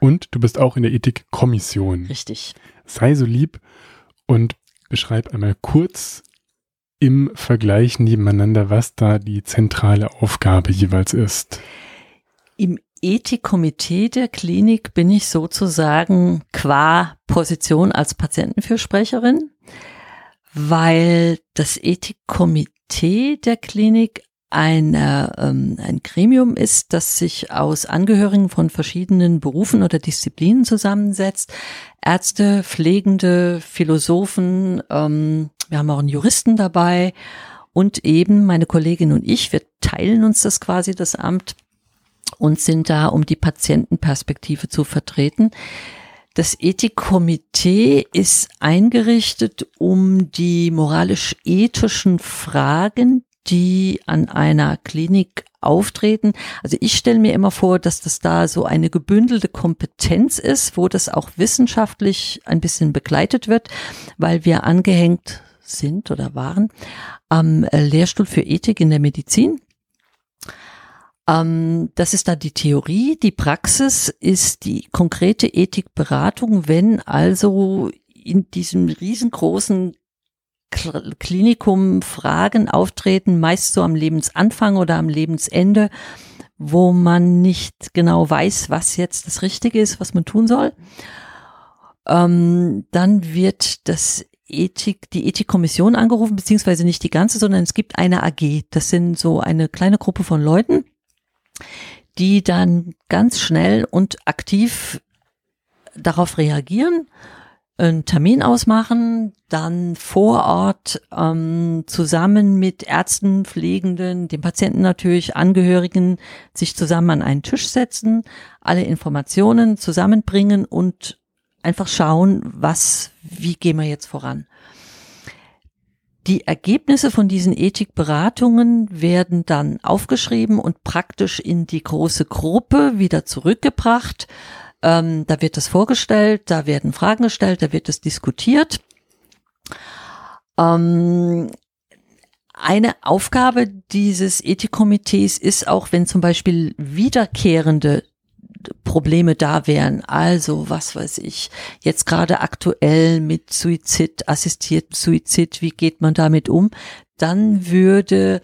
Und du bist auch in der Ethikkommission. Richtig. Sei so lieb und beschreib einmal kurz im Vergleich nebeneinander, was da die zentrale Aufgabe jeweils ist. Im Ethikkomitee der Klinik bin ich sozusagen qua Position als Patientenfürsprecherin, weil das Ethikkomitee der Klinik ein, äh, ähm, ein Gremium ist, das sich aus Angehörigen von verschiedenen Berufen oder Disziplinen zusammensetzt. Ärzte, Pflegende, Philosophen, ähm, wir haben auch einen Juristen dabei und eben meine Kollegin und ich, wir teilen uns das quasi, das Amt, und sind da, um die Patientenperspektive zu vertreten. Das Ethikkomitee ist eingerichtet, um die moralisch-ethischen Fragen, die an einer Klinik auftreten. Also ich stelle mir immer vor, dass das da so eine gebündelte Kompetenz ist, wo das auch wissenschaftlich ein bisschen begleitet wird, weil wir angehängt sind oder waren am äh, Lehrstuhl für Ethik in der Medizin. Ähm, das ist da die Theorie. Die Praxis ist die konkrete Ethikberatung, wenn also in diesem riesengroßen Kl- Klinikum Fragen auftreten, meist so am Lebensanfang oder am Lebensende, wo man nicht genau weiß, was jetzt das Richtige ist, was man tun soll. Ähm, dann wird das Ethik, die Ethikkommission angerufen, beziehungsweise nicht die ganze, sondern es gibt eine AG. Das sind so eine kleine Gruppe von Leuten, die dann ganz schnell und aktiv darauf reagieren, einen Termin ausmachen, dann vor Ort ähm, zusammen mit Ärzten, Pflegenden, dem Patienten natürlich, Angehörigen sich zusammen an einen Tisch setzen, alle Informationen zusammenbringen und einfach schauen, was, wie gehen wir jetzt voran. Die Ergebnisse von diesen Ethikberatungen werden dann aufgeschrieben und praktisch in die große Gruppe wieder zurückgebracht. Ähm, da wird das vorgestellt, da werden Fragen gestellt, da wird es diskutiert. Ähm, eine Aufgabe dieses Ethikkomitees ist auch, wenn zum Beispiel wiederkehrende Probleme da wären. Also, was weiß ich, jetzt gerade aktuell mit Suizid, assistierten Suizid, wie geht man damit um? Dann würde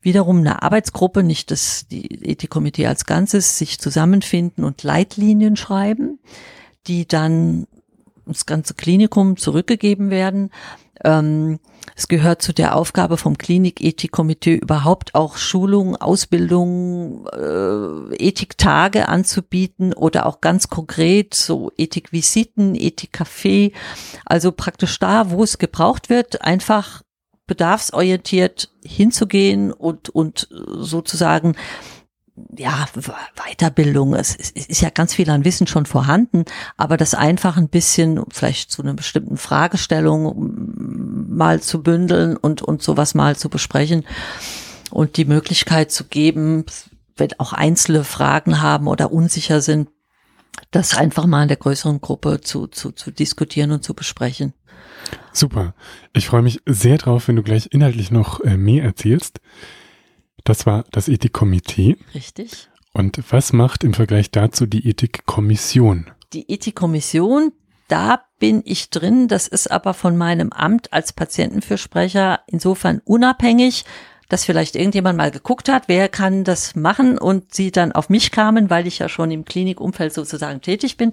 wiederum eine Arbeitsgruppe, nicht das die Ethikkomitee als Ganzes, sich zusammenfinden und Leitlinien schreiben, die dann ins ganze Klinikum zurückgegeben werden. Ähm, es gehört zu der Aufgabe vom Klinikethikkomitee überhaupt auch Schulung, Ausbildung, äh, Ethiktage anzubieten oder auch ganz konkret so Ethikvisiten, Ethikcafé. Also praktisch da, wo es gebraucht wird, einfach bedarfsorientiert hinzugehen und, und sozusagen ja, Weiterbildung, es ist ja ganz viel an Wissen schon vorhanden, aber das einfach ein bisschen vielleicht zu einer bestimmten Fragestellung mal zu bündeln und, und sowas mal zu besprechen und die Möglichkeit zu geben, wenn auch einzelne Fragen haben oder unsicher sind, das einfach mal in der größeren Gruppe zu, zu, zu diskutieren und zu besprechen. Super. Ich freue mich sehr drauf, wenn du gleich inhaltlich noch äh, mehr erzählst. Das war das Ethikkomitee. Richtig. Und was macht im Vergleich dazu die Ethikkommission? Die Ethikkommission, da bin ich drin. Das ist aber von meinem Amt als Patientenfürsprecher insofern unabhängig, dass vielleicht irgendjemand mal geguckt hat, wer kann das machen und sie dann auf mich kamen, weil ich ja schon im Klinikumfeld sozusagen tätig bin.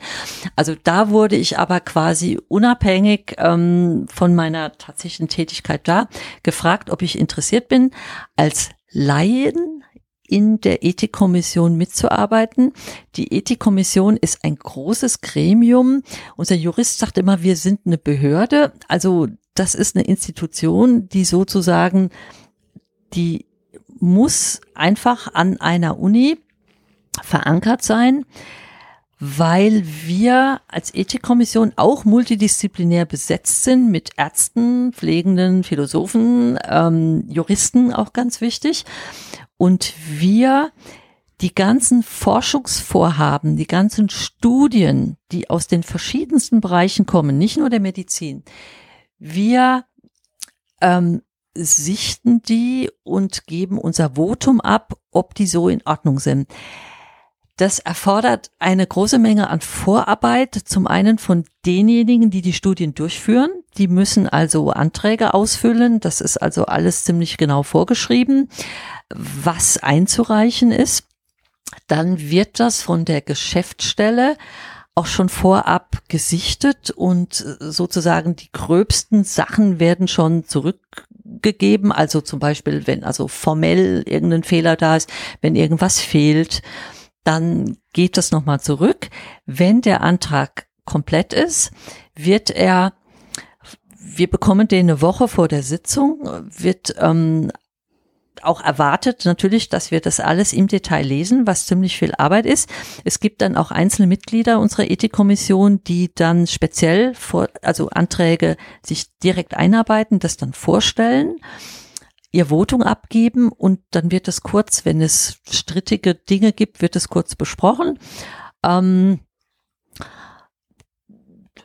Also da wurde ich aber quasi unabhängig ähm, von meiner tatsächlichen Tätigkeit da gefragt, ob ich interessiert bin, als Laien in der Ethikkommission mitzuarbeiten. Die Ethikkommission ist ein großes Gremium. Unser Jurist sagt immer, wir sind eine Behörde. Also das ist eine Institution, die sozusagen, die muss einfach an einer Uni verankert sein weil wir als Ethikkommission auch multidisziplinär besetzt sind mit Ärzten, Pflegenden, Philosophen, ähm, Juristen auch ganz wichtig. Und wir die ganzen Forschungsvorhaben, die ganzen Studien, die aus den verschiedensten Bereichen kommen, nicht nur der Medizin, wir ähm, sichten die und geben unser Votum ab, ob die so in Ordnung sind. Das erfordert eine große Menge an Vorarbeit, zum einen von denjenigen, die die Studien durchführen. Die müssen also Anträge ausfüllen. Das ist also alles ziemlich genau vorgeschrieben, was einzureichen ist. Dann wird das von der Geschäftsstelle auch schon vorab gesichtet und sozusagen die gröbsten Sachen werden schon zurückgegeben. Also zum Beispiel, wenn also formell irgendein Fehler da ist, wenn irgendwas fehlt dann geht das nochmal zurück. Wenn der Antrag komplett ist, wird er, wir bekommen den eine Woche vor der Sitzung, wird ähm, auch erwartet natürlich, dass wir das alles im Detail lesen, was ziemlich viel Arbeit ist. Es gibt dann auch einzelne Mitglieder unserer Ethikkommission, die dann speziell vor, also Anträge sich direkt einarbeiten, das dann vorstellen ihr Votum abgeben und dann wird es kurz, wenn es strittige Dinge gibt, wird es kurz besprochen. Ähm,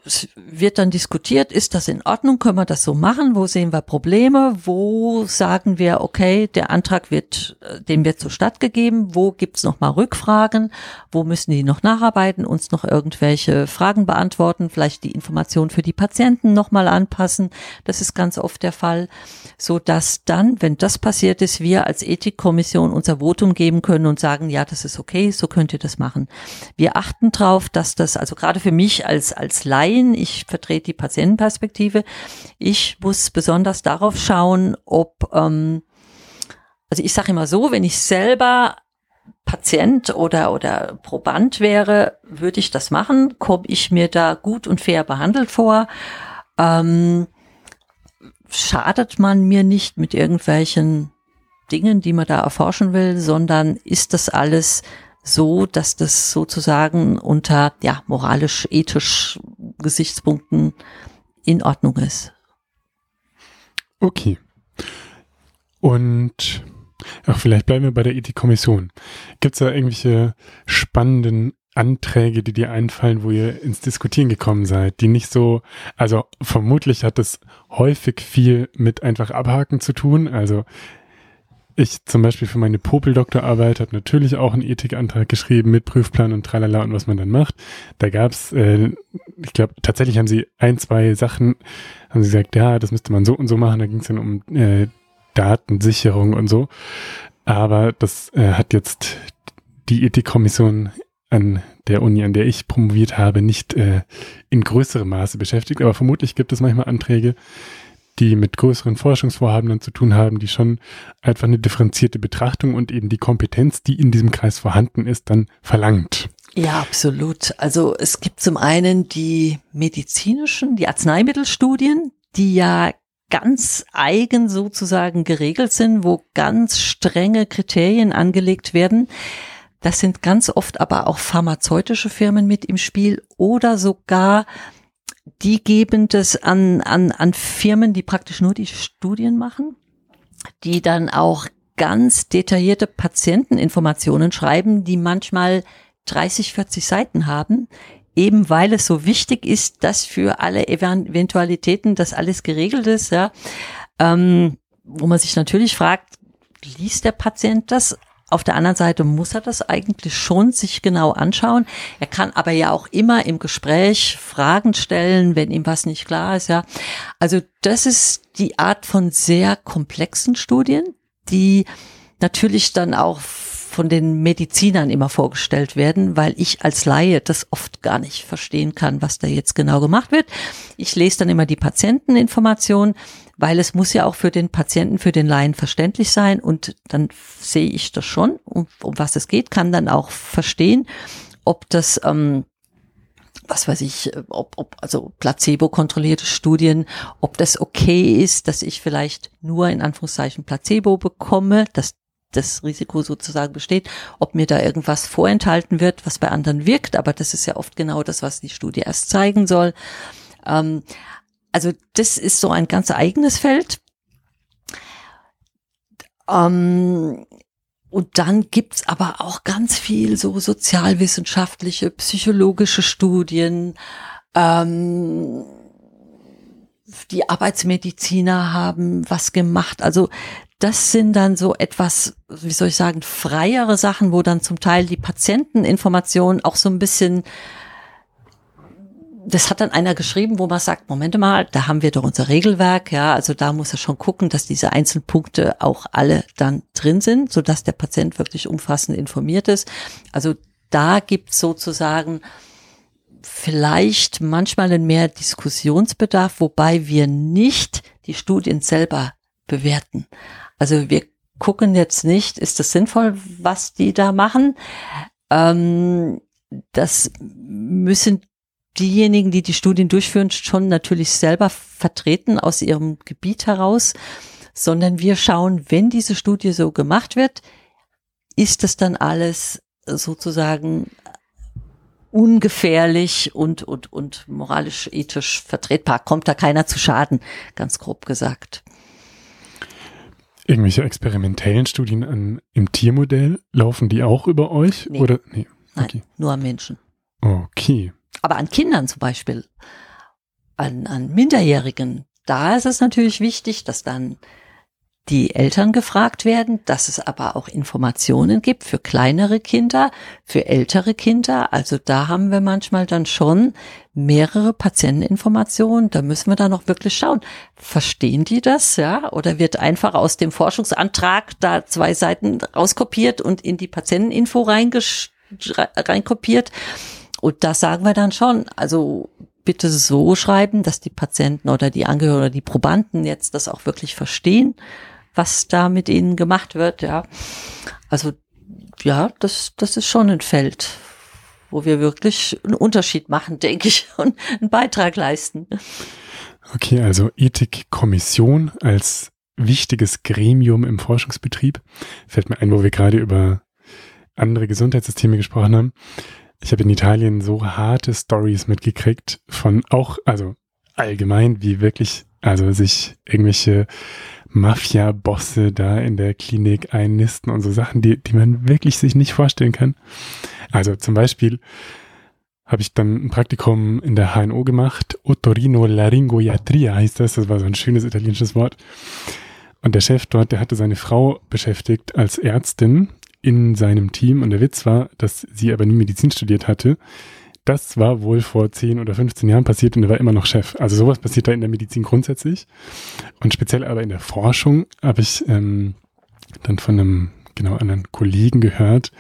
es wird dann diskutiert, ist das in Ordnung, können wir das so machen, wo sehen wir Probleme, wo sagen wir, okay, der Antrag wird, äh, dem wird so stattgegeben, wo gibt's noch mal Rückfragen, wo müssen die noch nacharbeiten, uns noch irgendwelche Fragen beantworten, vielleicht die Information für die Patienten noch mal anpassen, das ist ganz oft der Fall, so dass dann, wenn das passiert ist, wir als Ethikkommission unser Votum geben können und sagen, ja, das ist okay, so könnt ihr das machen. Wir achten drauf, dass das, also gerade für mich als, als Laie, Laien, ich vertrete die Patientenperspektive. Ich muss besonders darauf schauen, ob, ähm, also ich sage immer so, wenn ich selber Patient oder, oder Proband wäre, würde ich das machen. Komme ich mir da gut und fair behandelt vor? Ähm, schadet man mir nicht mit irgendwelchen Dingen, die man da erforschen will, sondern ist das alles so, dass das sozusagen unter ja moralisch ethisch Gesichtspunkten in Ordnung ist. Okay. Und ach, vielleicht bleiben wir bei der Ethikkommission. Gibt es da irgendwelche spannenden Anträge, die dir einfallen, wo ihr ins Diskutieren gekommen seid, die nicht so, also vermutlich hat es häufig viel mit einfach abhaken zu tun. Also ich zum Beispiel für meine Popel-Doktorarbeit habe natürlich auch einen Ethikantrag geschrieben mit Prüfplan und tralala und was man dann macht. Da gab's, äh, ich glaube, tatsächlich haben sie ein, zwei Sachen, haben sie gesagt, ja, das müsste man so und so machen. Da ging es dann um äh, Datensicherung und so. Aber das äh, hat jetzt die Ethikkommission an der Uni, an der ich promoviert habe, nicht äh, in größerem Maße beschäftigt. Aber vermutlich gibt es manchmal Anträge, die mit größeren Forschungsvorhaben dann zu tun haben, die schon einfach eine differenzierte Betrachtung und eben die Kompetenz, die in diesem Kreis vorhanden ist, dann verlangt. Ja, absolut. Also es gibt zum einen die medizinischen, die Arzneimittelstudien, die ja ganz eigen sozusagen geregelt sind, wo ganz strenge Kriterien angelegt werden. Das sind ganz oft aber auch pharmazeutische Firmen mit im Spiel oder sogar die geben das an, an, an Firmen, die praktisch nur die Studien machen, die dann auch ganz detaillierte Patienteninformationen schreiben, die manchmal 30, 40 Seiten haben, eben weil es so wichtig ist, dass für alle Eventualitäten das alles geregelt ist, ja. Ähm, wo man sich natürlich fragt, liest der Patient das? Auf der anderen Seite muss er das eigentlich schon sich genau anschauen. Er kann aber ja auch immer im Gespräch Fragen stellen, wenn ihm was nicht klar ist, ja. Also das ist die Art von sehr komplexen Studien, die natürlich dann auch von den Medizinern immer vorgestellt werden, weil ich als Laie das oft gar nicht verstehen kann, was da jetzt genau gemacht wird. Ich lese dann immer die Patienteninformationen, weil es muss ja auch für den Patienten, für den Laien verständlich sein und dann sehe ich das schon, um, um was es geht, kann dann auch verstehen, ob das ähm, was weiß ich, ob, ob also placebo-kontrollierte Studien, ob das okay ist, dass ich vielleicht nur in Anführungszeichen Placebo bekomme, dass das Risiko sozusagen besteht, ob mir da irgendwas vorenthalten wird, was bei anderen wirkt, aber das ist ja oft genau das, was die Studie erst zeigen soll. Ähm, also das ist so ein ganz eigenes Feld. Ähm, und dann gibt's aber auch ganz viel so sozialwissenschaftliche, psychologische Studien. Ähm, die Arbeitsmediziner haben was gemacht. Also das sind dann so etwas, wie soll ich sagen, freiere Sachen, wo dann zum Teil die Patienteninformationen auch so ein bisschen das hat dann einer geschrieben, wo man sagt, Moment mal, da haben wir doch unser Regelwerk, ja, also da muss er schon gucken, dass diese einzelnen Punkte auch alle dann drin sind, so dass der Patient wirklich umfassend informiert ist. Also da gibt sozusagen vielleicht manchmal einen mehr Diskussionsbedarf, wobei wir nicht die Studien selber bewerten. Also wir gucken jetzt nicht, ist das sinnvoll, was die da machen? Ähm, das müssen diejenigen, die die Studien durchführen, schon natürlich selber vertreten aus ihrem Gebiet heraus, sondern wir schauen, wenn diese Studie so gemacht wird, ist das dann alles sozusagen ungefährlich und, und, und moralisch, ethisch vertretbar. Kommt da keiner zu Schaden, ganz grob gesagt. Irgendwelche experimentellen Studien an, im Tiermodell, laufen die auch über euch? Nee. Oder? Nee. Okay. Nein, nur am Menschen. Okay. Aber an Kindern zum Beispiel, an, an Minderjährigen, da ist es natürlich wichtig, dass dann die Eltern gefragt werden, dass es aber auch Informationen gibt für kleinere Kinder, für ältere Kinder. Also da haben wir manchmal dann schon mehrere Patienteninformationen. Da müssen wir dann noch wirklich schauen. Verstehen die das, ja? Oder wird einfach aus dem Forschungsantrag da zwei Seiten rauskopiert und in die Patienteninfo reinkopiert? Und das sagen wir dann schon. Also bitte so schreiben, dass die Patienten oder die Angehörigen oder die Probanden jetzt das auch wirklich verstehen, was da mit ihnen gemacht wird, ja. Also, ja, das, das ist schon ein Feld, wo wir wirklich einen Unterschied machen, denke ich, *laughs* und einen Beitrag leisten. Okay, also Ethikkommission als wichtiges Gremium im Forschungsbetrieb. Fällt mir ein, wo wir gerade über andere Gesundheitssysteme gesprochen haben ich habe in Italien so harte Stories mitgekriegt von auch, also allgemein, wie wirklich Also sich irgendwelche Mafia-Bosse da in der Klinik einnisten und so Sachen, die, die man wirklich sich nicht vorstellen kann. Also zum Beispiel habe ich dann ein Praktikum in der HNO gemacht. Otorino Laringoiatria heißt das. Das war so ein schönes italienisches Wort. Und der Chef dort, der hatte seine Frau beschäftigt als Ärztin in seinem Team. Und der Witz war, dass sie aber nie Medizin studiert hatte. Das war wohl vor 10 oder 15 Jahren passiert und er war immer noch Chef. Also sowas passiert da in der Medizin grundsätzlich. Und speziell aber in der Forschung habe ich ähm, dann von einem genau anderen Kollegen gehört,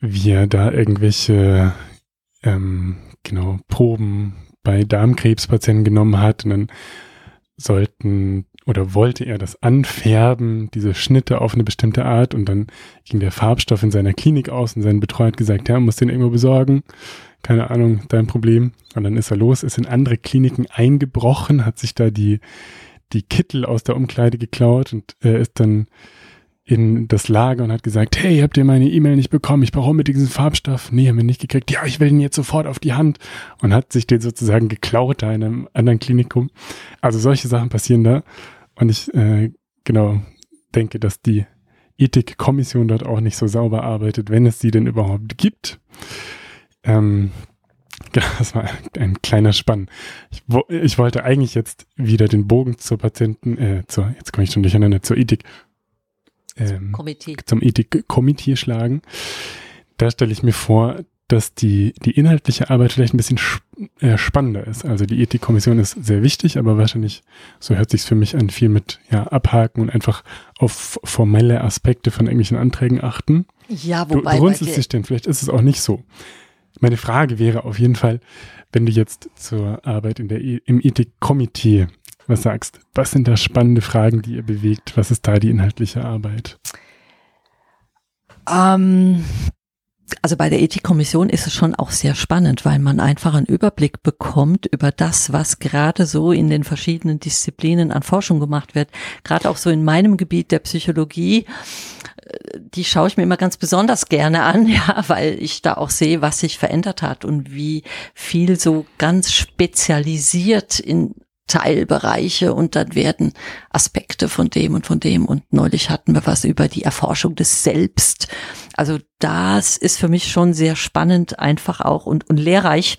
wie er da irgendwelche ähm, genau Proben bei Darmkrebspatienten genommen hat und dann sollten oder wollte er das anfärben, diese Schnitte auf eine bestimmte Art und dann ging der Farbstoff in seiner Klinik aus und sein Betreuer hat gesagt, ja, muss den irgendwo besorgen. Keine Ahnung, dein Problem. Und dann ist er los, ist in andere Kliniken eingebrochen, hat sich da die, die Kittel aus der Umkleide geklaut und äh, ist dann in das Lager und hat gesagt, hey, habt ihr meine E-Mail nicht bekommen? Ich brauche mit diesen Farbstoff. Nee, haben wir nicht gekriegt. Ja, ich will den jetzt sofort auf die Hand. Und hat sich den sozusagen geklaut da in einem anderen Klinikum. Also solche Sachen passieren da. Und ich, äh, genau, denke, dass die Ethikkommission dort auch nicht so sauber arbeitet, wenn es sie denn überhaupt gibt. Ähm, *laughs* genau, das war ein kleiner Spann. Ich, wo, ich wollte eigentlich jetzt wieder den Bogen zur Patienten, äh, zur, jetzt komme ich schon durcheinander, zur Ethik ähm, Komitee. zum Ethikkomitee schlagen. Da stelle ich mir vor, dass die, die inhaltliche Arbeit vielleicht ein bisschen äh, spannender ist. Also die Ethikkommission ist sehr wichtig, aber wahrscheinlich, so hört sich's für mich an, viel mit ja, abhaken und einfach auf formelle Aspekte von irgendwelchen Anträgen achten. Ja, wobei. Du, du runzelst dich denn, vielleicht ist es auch nicht so. Meine Frage wäre auf jeden Fall, wenn du jetzt zur Arbeit in der, e im Ethikkomitee was sagst. Was sind da spannende Fragen, die ihr bewegt? Was ist da die inhaltliche Arbeit? Ähm, also bei der Ethikkommission ist es schon auch sehr spannend, weil man einfach einen Überblick bekommt über das, was gerade so in den verschiedenen Disziplinen an Forschung gemacht wird. Gerade auch so in meinem Gebiet der Psychologie die schaue ich mir immer ganz besonders gerne an, *laughs* ja, weil ich da auch sehe, was sich verändert hat und wie viel so ganz spezialisiert in Teilbereiche und dann werden Aspekte von dem und von dem und neulich hatten wir was über die Erforschung des Selbst. Also das ist für mich schon sehr spannend, einfach auch und, und lehrreich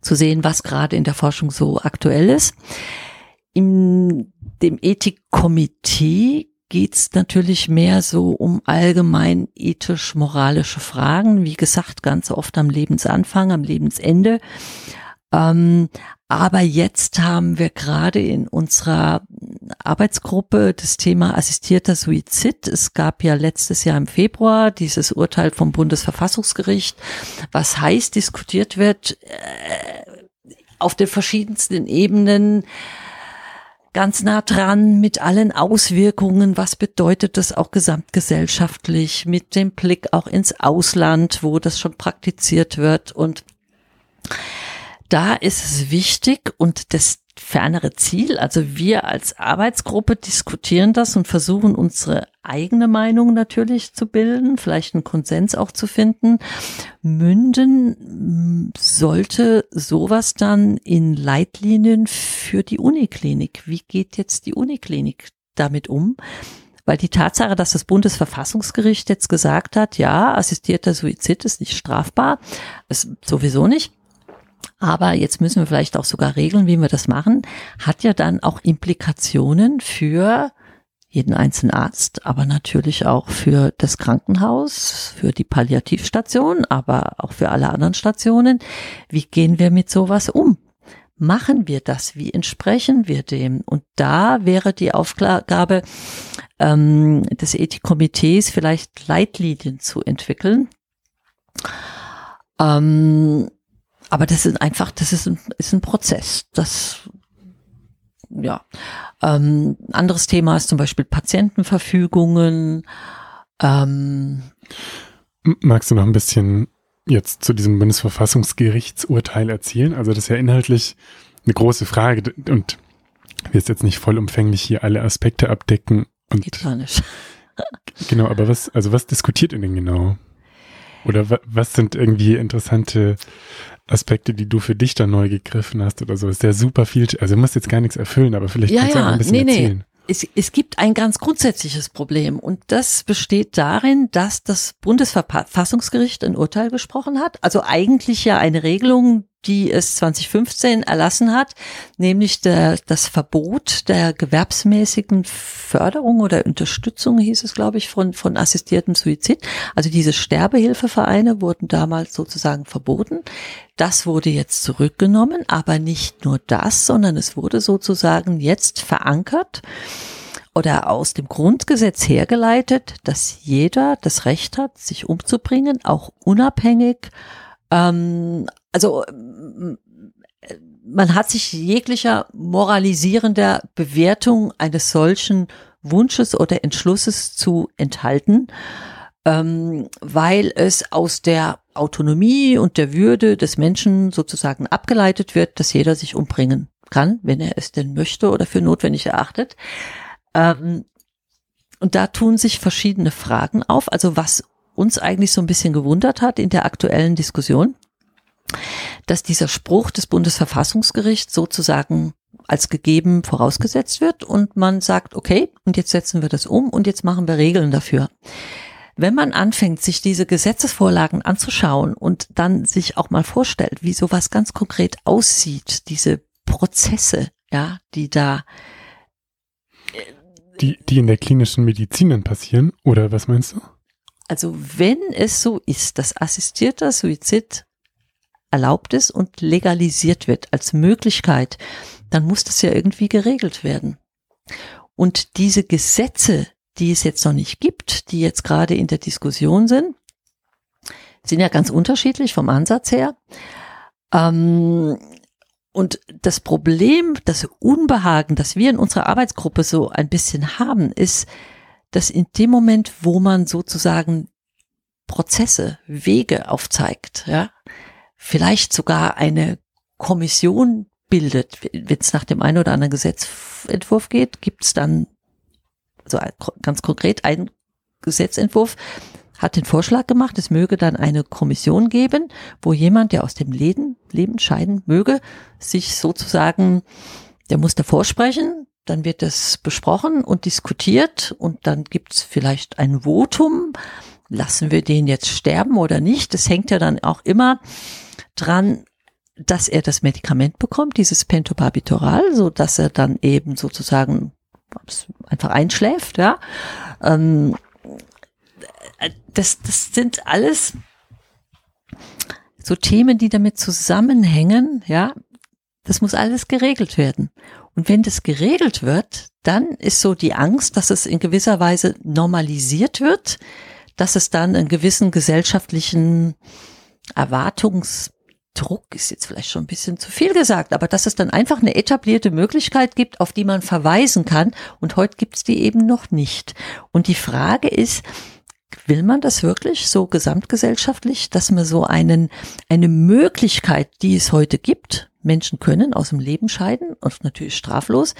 zu sehen, was gerade in der Forschung so aktuell ist. In dem Ethikkomitee geht's natürlich mehr so um allgemein ethisch-moralische Fragen, wie gesagt, ganz oft am Lebensanfang, am Lebensende. Ähm, aber jetzt haben wir gerade in unserer Arbeitsgruppe das Thema assistierter Suizid. Es gab ja letztes Jahr im Februar dieses Urteil vom Bundesverfassungsgericht, was heiß diskutiert wird äh, auf den verschiedensten Ebenen ganz nah dran mit allen Auswirkungen. Was bedeutet das auch gesamtgesellschaftlich mit dem Blick auch ins Ausland, wo das schon praktiziert wird und da ist es wichtig und das fernere Ziel, also wir als Arbeitsgruppe diskutieren das und versuchen unsere eigene Meinung natürlich zu bilden, vielleicht einen Konsens auch zu finden. Münden sollte sowas dann in Leitlinien für die Uniklinik. Wie geht jetzt die Uniklinik damit um? Weil die Tatsache, dass das Bundesverfassungsgericht jetzt gesagt hat, ja, assistierter Suizid ist nicht strafbar, ist sowieso nicht aber jetzt müssen wir vielleicht auch sogar regeln, wie wir das machen, hat ja dann auch Implikationen für jeden einzelnen Arzt, aber natürlich auch für das Krankenhaus, für die Palliativstation, aber auch für alle anderen Stationen. Wie gehen wir mit sowas um? Machen wir das? Wie entsprechen wir dem? Und da wäre die Aufgabe ähm, des Ethikkomitees vielleicht Leitlinien zu entwickeln. Ähm, aber das ist einfach, das ist ein, ist ein Prozess. Das, ja. Ähm, anderes Thema ist zum Beispiel Patientenverfügungen. Ähm, Magst du noch ein bisschen jetzt zu diesem Bundesverfassungsgerichtsurteil erzählen? Also das ist ja inhaltlich eine große Frage und wir jetzt nicht vollumfänglich hier alle Aspekte abdecken. Und Geht gar nicht. genau, aber was, also was diskutiert ihr denn genau? Oder was sind irgendwie interessante Aspekte, die du für dich da neu gegriffen hast oder so. Ist ja super viel. Also du musst jetzt gar nichts erfüllen, aber vielleicht ja, kannst du ja, auch ein bisschen nee, erzählen. Nee. Es, es gibt ein ganz grundsätzliches Problem und das besteht darin, dass das Bundesverfassungsgericht ein Urteil gesprochen hat. Also eigentlich ja eine Regelung, die es 2015 erlassen hat, nämlich der, das Verbot der gewerbsmäßigen Förderung oder Unterstützung, hieß es, glaube ich, von, von assistiertem Suizid. Also diese Sterbehilfevereine wurden damals sozusagen verboten. Das wurde jetzt zurückgenommen, aber nicht nur das, sondern es wurde sozusagen jetzt verankert oder aus dem Grundgesetz hergeleitet, dass jeder das Recht hat, sich umzubringen, auch unabhängig ähm, also man hat sich jeglicher moralisierender Bewertung eines solchen Wunsches oder Entschlusses zu enthalten, ähm, weil es aus der Autonomie und der Würde des Menschen sozusagen abgeleitet wird, dass jeder sich umbringen kann, wenn er es denn möchte oder für notwendig erachtet. Ähm, und da tun sich verschiedene Fragen auf. Also was uns eigentlich so ein bisschen gewundert hat in der aktuellen Diskussion, dass dieser Spruch des Bundesverfassungsgerichts sozusagen als gegeben vorausgesetzt wird und man sagt, okay, und jetzt setzen wir das um und jetzt machen wir Regeln dafür. Wenn man anfängt, sich diese Gesetzesvorlagen anzuschauen und dann sich auch mal vorstellt, wie sowas ganz konkret aussieht, diese Prozesse, ja, die da die, die in der klinischen Medizin dann passieren, oder was meinst du? Also wenn es so ist, dass assistierter Suizid erlaubt ist und legalisiert wird als Möglichkeit, dann muss das ja irgendwie geregelt werden. Und diese Gesetze, die es jetzt noch nicht gibt, die jetzt gerade in der Diskussion sind, sind ja ganz unterschiedlich vom Ansatz her. Ähm, und das Problem, das Unbehagen, das wir in unserer Arbeitsgruppe so ein bisschen haben, ist, dass in dem Moment, wo man sozusagen Prozesse, Wege aufzeigt, ja, vielleicht sogar eine Kommission bildet, wenn es nach dem einen oder anderen Gesetzentwurf geht, gibt es dann so ganz konkret einen Gesetzentwurf, hat den Vorschlag gemacht, es möge dann eine Kommission geben, wo jemand, der aus dem Leben, Leben scheiden möge, sich sozusagen, der muss davor sprechen, dann wird das besprochen und diskutiert und dann gibt es vielleicht ein Votum, lassen wir den jetzt sterben oder nicht. Das hängt ja dann auch immer dran, dass er das Medikament bekommt, dieses Pentobarbitural, so dass er dann eben sozusagen einfach einschläft, ja. Ähm, das, das sind alles so Themen, die damit zusammenhängen, ja. Das muss alles geregelt werden. Und wenn das geregelt wird, dann ist so die Angst, dass es in gewisser Weise normalisiert wird, dass es dann einen gewissen gesellschaftlichen Erwartungs Druck ist jetzt vielleicht schon ein bisschen zu viel gesagt, aber dass es dann einfach eine etablierte Möglichkeit gibt, auf die man verweisen kann. Und heute gibt es die eben noch nicht. Und die Frage ist, will man das wirklich so gesamtgesellschaftlich, dass man so einen, eine Möglichkeit, die es heute gibt, Menschen können aus dem Leben scheiden und natürlich straflos,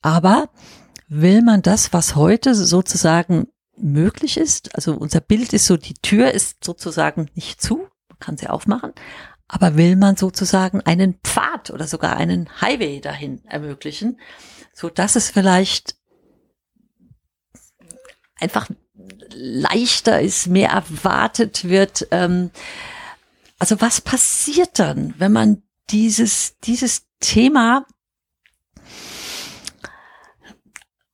aber will man das, was heute sozusagen möglich ist, also unser Bild ist so, die Tür ist sozusagen nicht zu, man kann sie aufmachen, aber will man sozusagen einen Pfad oder sogar einen Highway dahin ermöglichen, so dass es vielleicht einfach leichter ist, mehr erwartet wird. Ähm, also was passiert dann, wenn man dieses, dieses Thema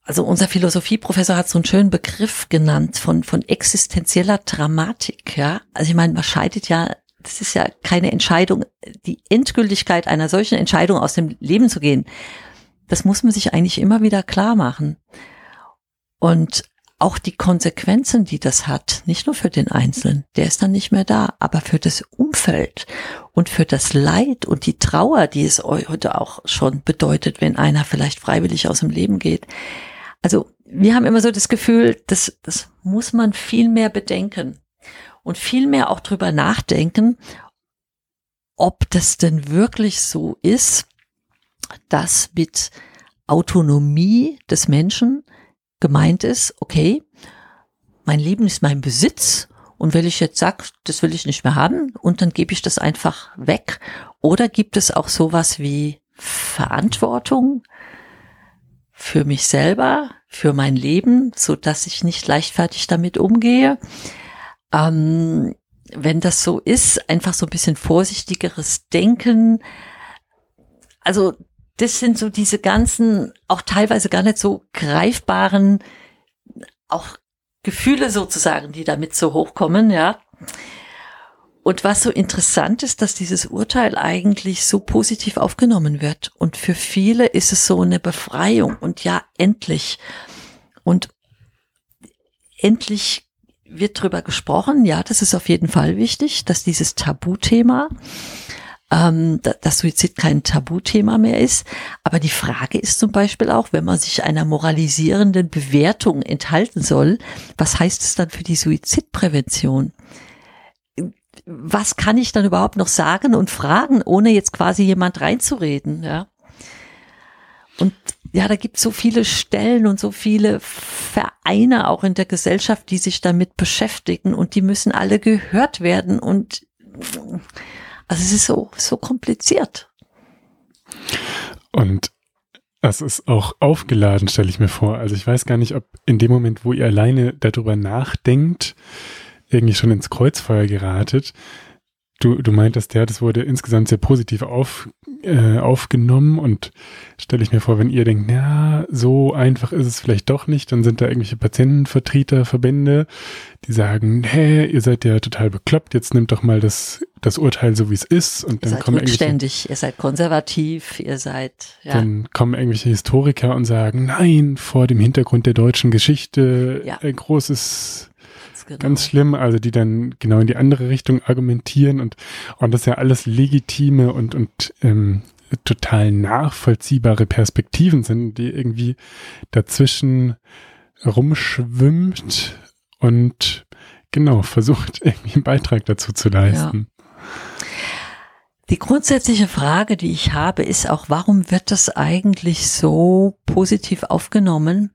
also unser Philosophieprofessor hat so einen schönen Begriff genannt von, von existenzieller Dramatik, ja. Also ich meine, man scheidet ja das ist ja keine Entscheidung, die Endgültigkeit einer solchen Entscheidung aus dem Leben zu gehen. Das muss man sich eigentlich immer wieder klar machen. Und auch die Konsequenzen, die das hat, nicht nur für den Einzelnen, der ist dann nicht mehr da, aber für das Umfeld und für das Leid und die Trauer, die es heute auch schon bedeutet, wenn einer vielleicht freiwillig aus dem Leben geht. Also wir haben immer so das Gefühl, das, das muss man viel mehr bedenken und vielmehr auch drüber nachdenken, ob das denn wirklich so ist, dass mit Autonomie des Menschen gemeint ist, okay, mein Leben ist mein Besitz Und wenn ich jetzt sage, das will ich nicht mehr haben und dann gebe ich das einfach weg. Oder gibt es auch sowas wie Verantwortung für mich selber, für mein Leben, so dass ich nicht leichtfertig damit umgehe? Ähm, wenn das so ist, einfach so ein bisschen vorsichtigeres Denken. Also das sind so diese ganzen, auch teilweise gar nicht so greifbaren, auch Gefühle sozusagen, die damit so hochkommen, ja. Und was so interessant ist, dass dieses Urteil eigentlich so positiv aufgenommen wird. Und für viele ist es so eine Befreiung. Und ja, endlich. Und endlich wird drüber gesprochen. Ja, das ist auf jeden Fall wichtig, dass dieses Tabuthema, ähm, dass Suizid kein Tabuthema mehr ist. Aber die Frage ist zum Beispiel auch, wenn man sich einer moralisierenden Bewertung enthalten soll, was heißt es dann für die Suizidprävention? Was kann ich dann überhaupt noch sagen und fragen, ohne jetzt quasi jemand reinzureden? Ja. Und ja, da gibt es so viele Stellen und so viele Vereine auch in der Gesellschaft, die sich damit beschäftigen und die müssen alle gehört werden und also es ist so, so kompliziert. Und es ist auch aufgeladen, stelle ich mir vor. Also ich weiß gar nicht, ob in dem Moment, wo ihr alleine darüber nachdenkt, irgendwie schon ins Kreuzfeuer geratet. Du, du meintest ja, das wurde insgesamt sehr positiv auf, äh, aufgenommen und stelle ich mir vor, wenn ihr denkt, ja, so einfach ist es vielleicht doch nicht, dann sind da irgendwelche Patientenvertreter, Verbände, die sagen, hä, ihr seid ja total bekloppt, jetzt nimmt doch mal das, das Urteil so, wie es ist und dann ihr seid kommen rückständig, ihr seid konservativ, ihr seid, ja. Dann kommen irgendwelche Historiker und sagen, nein, vor dem Hintergrund der deutschen Geschichte, ja. ein großes genau. ganz schlimm, also die dann genau in die andere Richtung argumentieren und, und das ja alles legitime und, und ähm, total nachvollziehbare Perspektiven sind, die irgendwie dazwischen rumschwimmt und genau versucht, *laughs* irgendwie einen Beitrag dazu zu leisten. Ja. Die grundsätzliche Frage, die ich habe, ist auch, warum wird das eigentlich so positiv aufgenommen?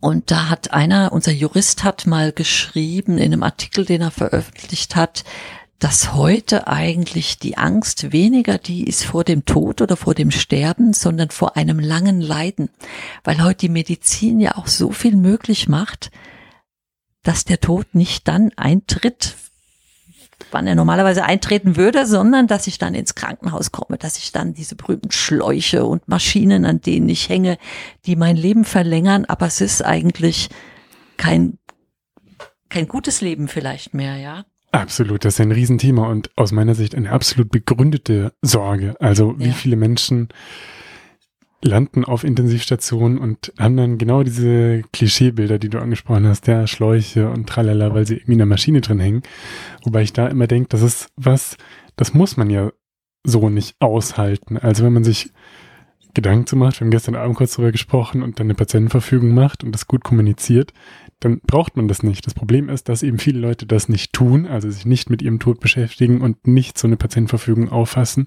Und da hat einer, unser Jurist hat mal geschrieben in einem Artikel, den er veröffentlicht hat, dass heute eigentlich die Angst weniger die ist vor dem Tod oder vor dem Sterben, sondern vor einem langen Leiden. Weil heute die Medizin ja auch so viel möglich macht, dass der Tod nicht dann eintritt, wann er normalerweise eintreten würde, sondern dass ich dann ins Krankenhaus komme, dass ich dann diese berühmten Schläuche und Maschinen, an denen ich hänge, die mein Leben verlängern, aber es ist eigentlich kein, kein gutes Leben vielleicht mehr, ja. Absolut, das ist ein Riesenthema und aus meiner Sicht eine absolut begründete Sorge. Also wie ja. viele Menschen landen auf Intensivstationen und haben dann genau diese Klischeebilder, die du angesprochen hast, der Schläuche und tralala, weil sie irgendwie in der Maschine drin hängen. Wobei ich da immer denke, das ist was, das muss man ja so nicht aushalten. Also wenn man sich Gedanken zu macht, wir haben gestern Abend kurz darüber gesprochen und dann eine Patientenverfügung macht und das gut kommuniziert, dann braucht man das nicht. Das Problem ist, dass eben viele Leute das nicht tun, also sich nicht mit ihrem Tod beschäftigen und nicht so eine Patientenverfügung auffassen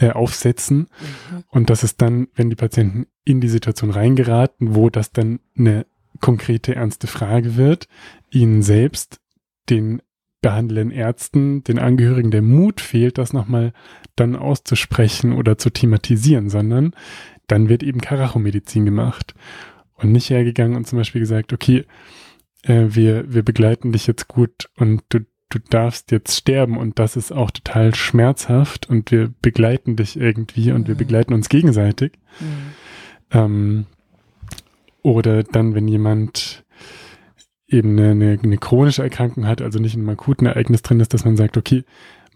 äh, aufsetzen. Mhm. Und dass es dann, wenn die Patienten in die Situation reingeraten, wo das dann eine konkrete, ernste Frage wird, ihnen selbst, den behandelnden Ärzten, den Angehörigen der Mut fehlt, das nochmal dann auszusprechen oder zu thematisieren, sondern dann wird eben Karachomedizin gemacht und nicht hergegangen und zum Beispiel gesagt, okay, äh, wir, wir begleiten dich jetzt gut und du du darfst jetzt sterben und das ist auch total schmerzhaft und wir begleiten dich irgendwie und mhm. wir begleiten uns gegenseitig. Mhm. Ähm, oder dann, wenn jemand eben eine, eine, eine, chronische Erkrankung hat, also nicht in einem akuten Ereignis drin ist, dass man sagt, okay,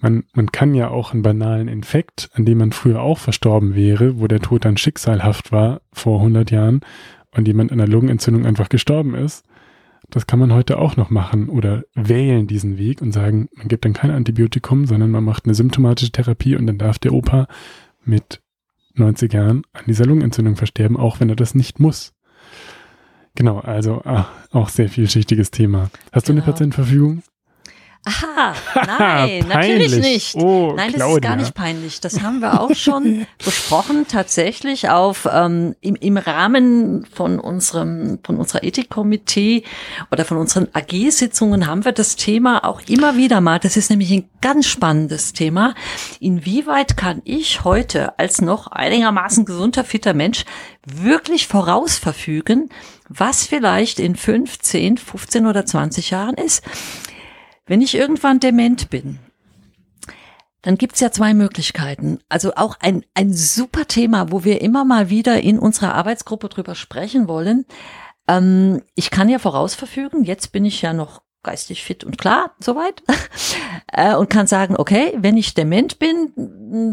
man, man kann ja auch einen banalen Infekt, an dem man früher auch verstorben wäre, wo der Tod dann schicksalhaft war vor 100 Jahren und jemand an einer Lungenentzündung einfach gestorben ist, das kann man heute auch noch machen oder wählen diesen Weg und sagen, man gibt dann kein Antibiotikum, sondern man macht eine symptomatische Therapie und dann darf der Opa mit 90 Jahren an dieser Lungenentzündung versterben, auch wenn er das nicht muss. Genau, also ach, auch sehr vielschichtiges Thema. Hast genau. du eine genau. Patientenverfügung? Aha, *laughs* nein, natürlich nicht. Oh, nein, das Claudia. ist gar nicht peinlich. Das haben wir auch schon *laughs* besprochen, tatsächlich auf ähm, im, im Rahmen von unserem von unserer Ethikkomitee oder von unseren AG-Sitzungen haben wir das Thema auch immer wieder mal. Das ist nämlich ein ganz spannendes Thema. Inwieweit kann ich heute als noch einigermaßen gesunder, fitter Mensch wirklich vorausverfügen, was vielleicht in 15, 15 oder 20 Jahren ist? Wenn ich irgendwann dement bin, dann gibt's ja zwei Möglichkeiten. Also auch ein, ein super Thema, wo wir immer mal wieder in unserer Arbeitsgruppe drüber sprechen wollen. Ähm, ich kann ja vorausverfügen, jetzt bin ich ja noch geistig fit und klar, soweit, *laughs* äh, und kann sagen, okay, wenn ich dement bin,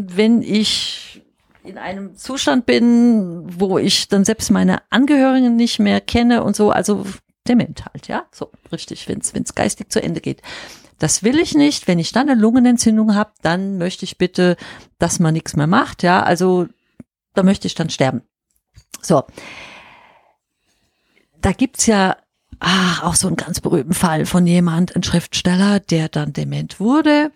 wenn ich in einem Zustand bin, wo ich dann selbst meine Angehörigen nicht mehr kenne und so, also dement halt, ja, so richtig, wenn es geistig zu Ende geht. Das will ich nicht. Wenn ich dann eine Lungenentzündung habe, dann möchte ich bitte, dass man nichts mehr macht, ja, also da möchte ich dann sterben. So, da gibt's ja ach, auch so einen ganz berühmten Fall von jemand, ein Schriftsteller, der dann dement wurde.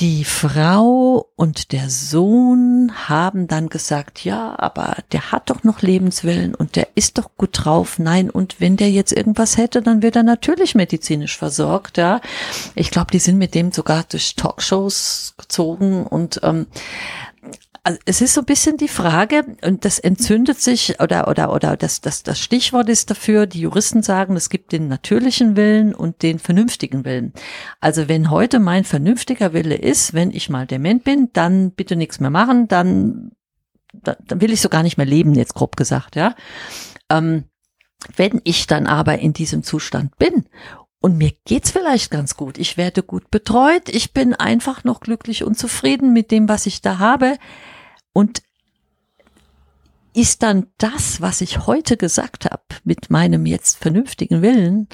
Die Frau und der Sohn haben dann gesagt, ja, aber der hat doch noch Lebenswillen und der ist doch gut drauf. Nein, und wenn der jetzt irgendwas hätte, dann wird er natürlich medizinisch versorgt, ja. Ich glaube, die sind mit dem sogar durch Talkshows gezogen und ähm, also es ist so ein bisschen die Frage, und das entzündet sich, oder, oder, oder das, das, das Stichwort ist dafür, die Juristen sagen, es gibt den natürlichen Willen und den vernünftigen Willen. Also wenn heute mein vernünftiger Wille ist, wenn ich mal dement bin, dann bitte nichts mehr machen, dann, dann, will ich so gar nicht mehr leben, jetzt grob gesagt, ja. Ähm, wenn ich dann aber in diesem Zustand bin und mir geht's vielleicht ganz gut. Ich werde gut betreut. Ich bin einfach noch glücklich und zufrieden mit dem, was ich da habe. Und ist dann das, was ich heute gesagt habe, mit meinem jetzt vernünftigen Willen,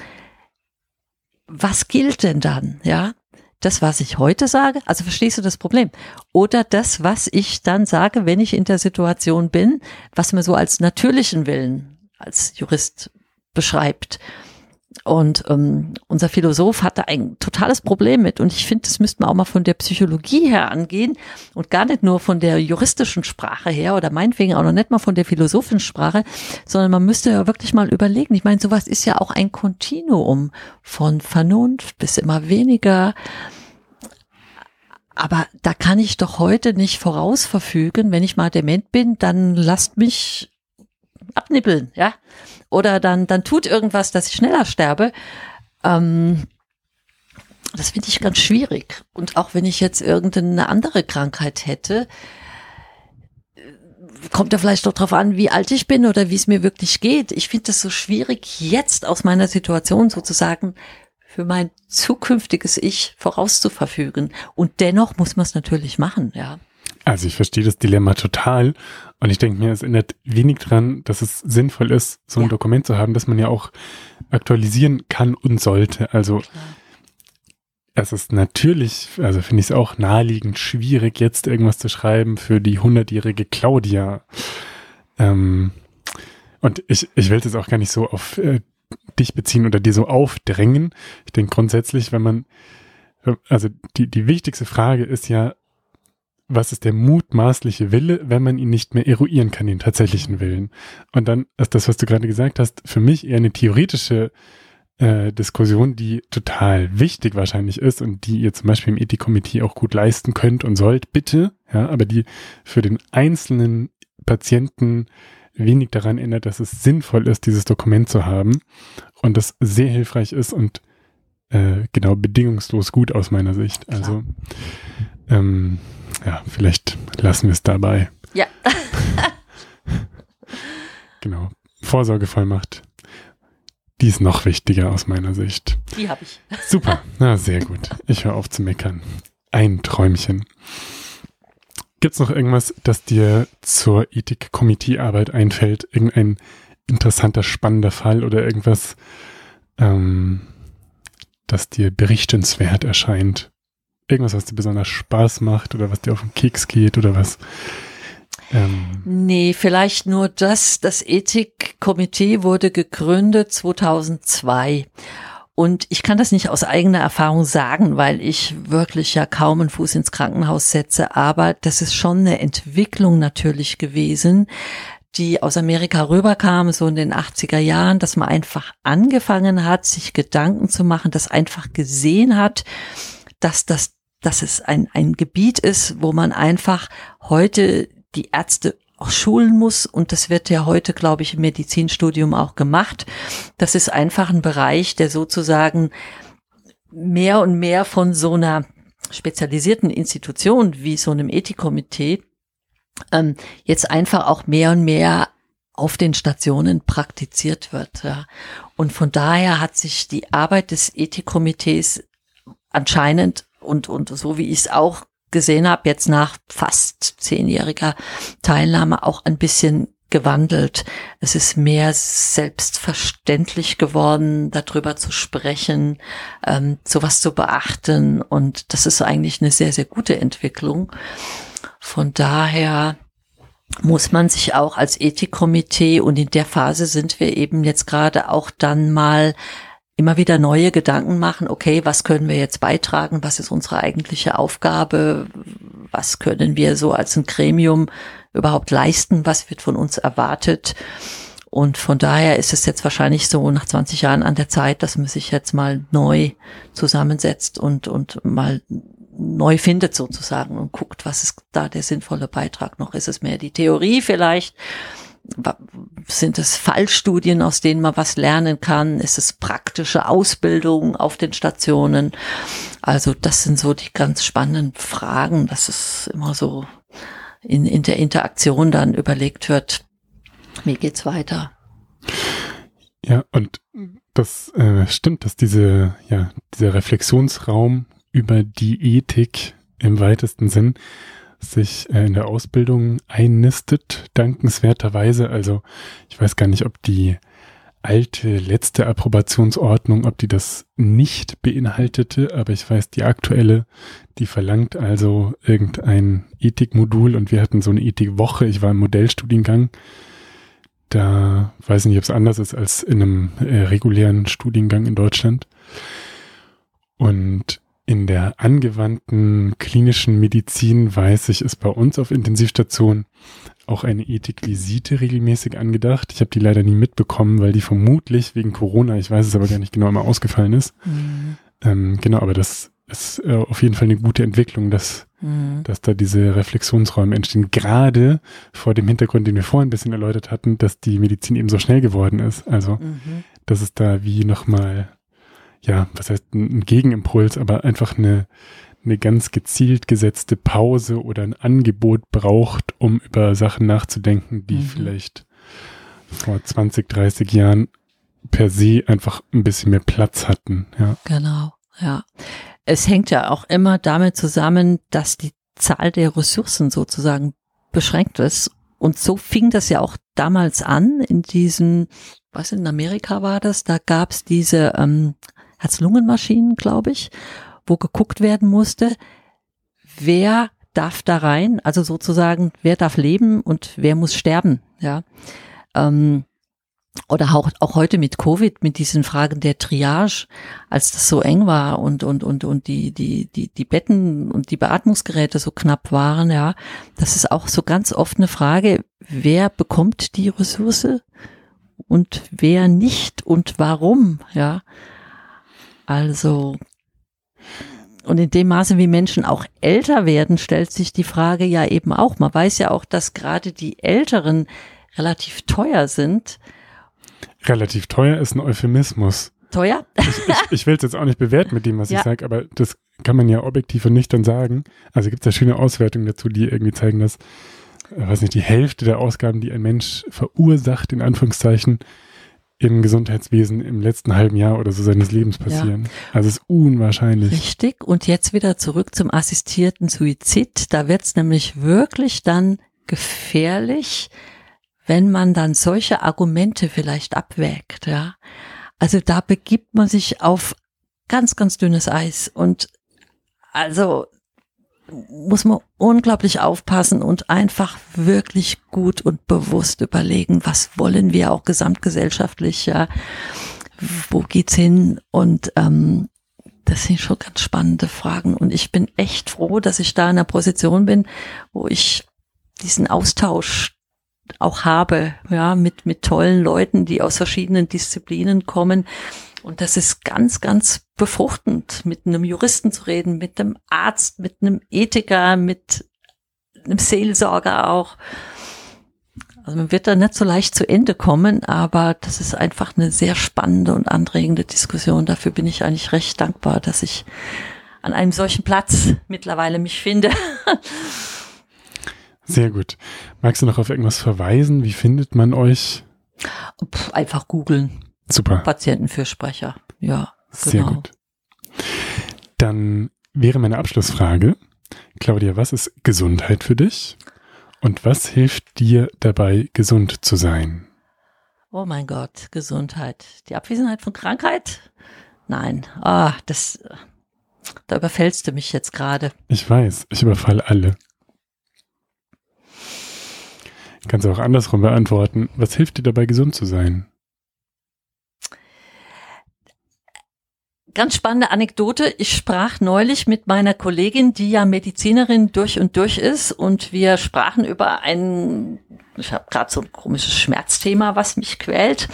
was gilt denn dann, ja? Das, was ich heute sage, also verstehst du das Problem? Oder das, was ich dann sage, wenn ich in der Situation bin, was man so als natürlichen Willen als Jurist beschreibt. Und ähm, unser Philosoph hatte ein totales Problem mit. Und ich finde, das müsste man auch mal von der Psychologie her angehen und gar nicht nur von der juristischen Sprache her oder meinetwegen auch noch nicht mal von der philosophischen Sprache, sondern man müsste ja wirklich mal überlegen. Ich meine, sowas ist ja auch ein Kontinuum von Vernunft bis immer weniger. Aber da kann ich doch heute nicht vorausverfügen, wenn ich mal dement bin, dann lasst mich abnippeln, ja oder dann, dann tut irgendwas, dass ich schneller sterbe. Ähm, das finde ich ganz schwierig. Und auch wenn ich jetzt irgendeine andere Krankheit hätte, kommt ja vielleicht doch darauf an, wie alt ich bin oder wie es mir wirklich geht. Ich finde es so schwierig, jetzt aus meiner Situation sozusagen für mein zukünftiges Ich vorauszuverfügen. Und dennoch muss man es natürlich machen, ja. Also ich verstehe das Dilemma total und ich denke mir, es ändert wenig dran, dass es sinnvoll ist, so ein Ja. Dokument zu haben, das man ja auch aktualisieren kann und sollte. Also es ist natürlich, also finde ich es auch naheliegend schwierig, jetzt irgendwas zu schreiben für die hundertjährige Claudia. Ähm, und ich, ich will es jetzt auch gar nicht so auf äh, dich beziehen oder dir so aufdrängen. Ich denke grundsätzlich, wenn man, also die, die wichtigste Frage ist ja, was ist der mutmaßliche Wille, wenn man ihn nicht mehr eruieren kann, den tatsächlichen Willen. Und dann ist das, was du gerade gesagt hast, für mich eher eine theoretische äh, Diskussion, die total wichtig wahrscheinlich ist und die ihr zum Beispiel im Ethikkomitee auch gut leisten könnt und sollt, bitte, ja, aber die für den einzelnen Patienten wenig daran ändert, dass es sinnvoll ist, dieses Dokument zu haben und das sehr hilfreich ist und äh, genau bedingungslos gut aus meiner Sicht. Klar. Also ähm, ja, vielleicht lassen wir es dabei. Ja. *laughs* Genau. Vorsorgevollmacht. Die ist noch wichtiger aus meiner Sicht. Die habe ich. Super. Na, sehr gut. Ich höre auf zu meckern. Ein Träumchen. Gibt's noch irgendwas, das dir zur Ethik-Komitee-Arbeit einfällt? Irgendein interessanter, spannender Fall oder irgendwas, ähm, das dir berichtenswert erscheint? Irgendwas, was dir besonders Spaß macht oder was dir auf den Keks geht oder was? Ähm, Nee, vielleicht nur das. Das Ethikkomitee wurde gegründet 2002. Und ich kann das nicht aus eigener Erfahrung sagen, weil ich wirklich ja kaum einen Fuß ins Krankenhaus setze. Aber das ist schon eine Entwicklung natürlich gewesen, die aus Amerika rüberkam, so in den 80er Jahren, dass man einfach angefangen hat, sich Gedanken zu machen, das einfach gesehen hat, dass das, dass es ein, ein Gebiet ist, wo man einfach heute die Ärzte auch schulen muss. Und das wird ja heute, glaube ich, im Medizinstudium auch gemacht. Das ist einfach ein Bereich, der sozusagen mehr und mehr von so einer spezialisierten Institution wie so einem Ethikkomitee ähm, jetzt einfach auch mehr und mehr auf den Stationen praktiziert wird. Ja. Und von daher hat sich die Arbeit des Ethikkomitees anscheinend und, und so wie ich es auch gesehen habe, jetzt nach fast zehnjähriger Teilnahme auch ein bisschen gewandelt. Es ist mehr selbstverständlich geworden, darüber zu sprechen, ähm, sowas zu beachten. Und das ist eigentlich eine sehr, sehr gute Entwicklung. Von daher muss man sich auch als Ethikkomitee und in der Phase sind wir eben jetzt gerade auch dann mal immer wieder neue Gedanken machen, okay, was können wir jetzt beitragen, was ist unsere eigentliche Aufgabe, was können wir so als ein Gremium überhaupt leisten, was wird von uns erwartet. Und von daher ist es jetzt wahrscheinlich so nach 20 Jahren an der Zeit, dass man sich jetzt mal neu zusammensetzt und, und mal neu findet sozusagen und guckt, was ist da der sinnvolle Beitrag noch. Ist es mehr die Theorie vielleicht? Sind es Fallstudien, aus denen man was lernen kann? Ist es praktische Ausbildung auf den Stationen? Also das sind so die ganz spannenden Fragen, dass es immer so in, in der Interaktion dann überlegt wird, wie geht's weiter? Ja, und das äh, stimmt, dass diese, ja, dieser Reflexionsraum über die Ethik im weitesten Sinn sich äh, in der Ausbildung einnistet, dankenswerterweise. Also ich weiß gar nicht, ob die alte letzte Approbationsordnung, ob die das nicht beinhaltete, aber ich weiß, die aktuelle, die verlangt also irgendein Ethikmodul und wir hatten so eine Ethikwoche. Ich war im Modellstudiengang. Da weiß ich nicht, ob es anders ist als in einem äh, regulären Studiengang in Deutschland. Und in der angewandten klinischen Medizin weiß ich, ist bei uns auf Intensivstation auch eine Ethikvisite regelmäßig angedacht. Ich habe die leider nie mitbekommen, weil die vermutlich wegen Corona, ich weiß es aber gar nicht genau, immer ausgefallen ist. Mhm. Ähm, genau, aber das ist äh, auf jeden Fall eine gute Entwicklung, dass, mhm. dass da diese Reflexionsräume entstehen. Gerade vor dem Hintergrund, den wir vorhin ein bisschen erläutert hatten, dass die Medizin eben so schnell geworden ist. Also, mhm. dass es da wie nochmal ja, was heißt ein Gegenimpuls, aber einfach eine, eine ganz gezielt gesetzte Pause oder ein Angebot braucht, um über Sachen nachzudenken, die mhm. vielleicht vor 20, 30 Jahren per se einfach ein bisschen mehr Platz hatten. Ja. Genau, ja. Es hängt ja auch immer damit zusammen, dass die Zahl der Ressourcen sozusagen beschränkt ist. Und so fing das ja auch damals an in diesem, was in Amerika war das, da gab es diese ähm, Herz-Lungen-Maschinen, glaube ich, wo geguckt werden musste, wer darf da rein, also sozusagen, wer darf leben und wer muss sterben, ja. Ähm, oder auch, auch heute mit Covid, mit diesen Fragen der Triage, als das so eng war und, und, und, und die, die, die, die Betten und die Beatmungsgeräte so knapp waren, ja. Das ist auch so ganz oft eine Frage, wer bekommt die Ressource und wer nicht und warum, ja. Also, und in dem Maße, wie Menschen auch älter werden, stellt sich die Frage ja eben auch. Man weiß ja auch, dass gerade die Älteren relativ teuer sind. Relativ teuer ist ein Euphemismus. Teuer? ich, ich, ich will es jetzt auch nicht bewerten mit dem, was *laughs* ja. ich sage, aber das kann man ja objektiv und nicht dann sagen. Also gibt es ja schöne Auswertungen dazu, die irgendwie zeigen, dass, äh, weiß nicht, die Hälfte der Ausgaben, die ein Mensch verursacht, in Anführungszeichen, im Gesundheitswesen im letzten halben Jahr oder so seines Lebens passieren. Ja. Also es ist unwahrscheinlich. Richtig. Und jetzt wieder zurück zum assistierten Suizid. Da wird es nämlich wirklich dann gefährlich, wenn man dann solche Argumente vielleicht abwägt. Ja. Also da begibt man sich auf ganz, ganz dünnes Eis. Und also muss man unglaublich aufpassen und einfach wirklich gut und bewusst überlegen, was wollen wir auch gesamtgesellschaftlich, ja, wo geht's hin? Und ähm, das sind schon ganz spannende Fragen. Und ich bin echt froh, dass ich da in einer Position bin, wo ich diesen Austausch auch habe, ja, mit, mit tollen Leuten, die aus verschiedenen Disziplinen kommen. Und das ist ganz, ganz befruchtend, mit einem Juristen zu reden, mit einem Arzt, mit einem Ethiker, mit einem Seelsorger auch. Also man wird da nicht so leicht zu Ende kommen, aber das ist einfach eine sehr spannende und anregende Diskussion. Dafür bin ich eigentlich recht dankbar, dass ich an einem solchen Platz mittlerweile mich finde. Sehr gut. Magst du noch auf irgendwas verweisen? Wie findet man euch? Puh, einfach googeln. Super. Patientenfürsprecher. Ja. Sehr genau. gut. Dann wäre meine Abschlussfrage, Claudia, was ist Gesundheit für dich? Und was hilft dir dabei, gesund zu sein? Oh mein Gott, Gesundheit. Die Abwesenheit von Krankheit? Nein. Ah, das, da überfällst du mich jetzt gerade. Ich weiß, ich überfalle alle. Kannst du auch andersrum beantworten. Was hilft dir dabei, gesund zu sein? Ganz spannende Anekdote. Ich sprach neulich mit meiner Kollegin, die ja Medizinerin durch und durch ist, und wir sprachen über ein, ich habe gerade so ein komisches Schmerzthema, was mich quält.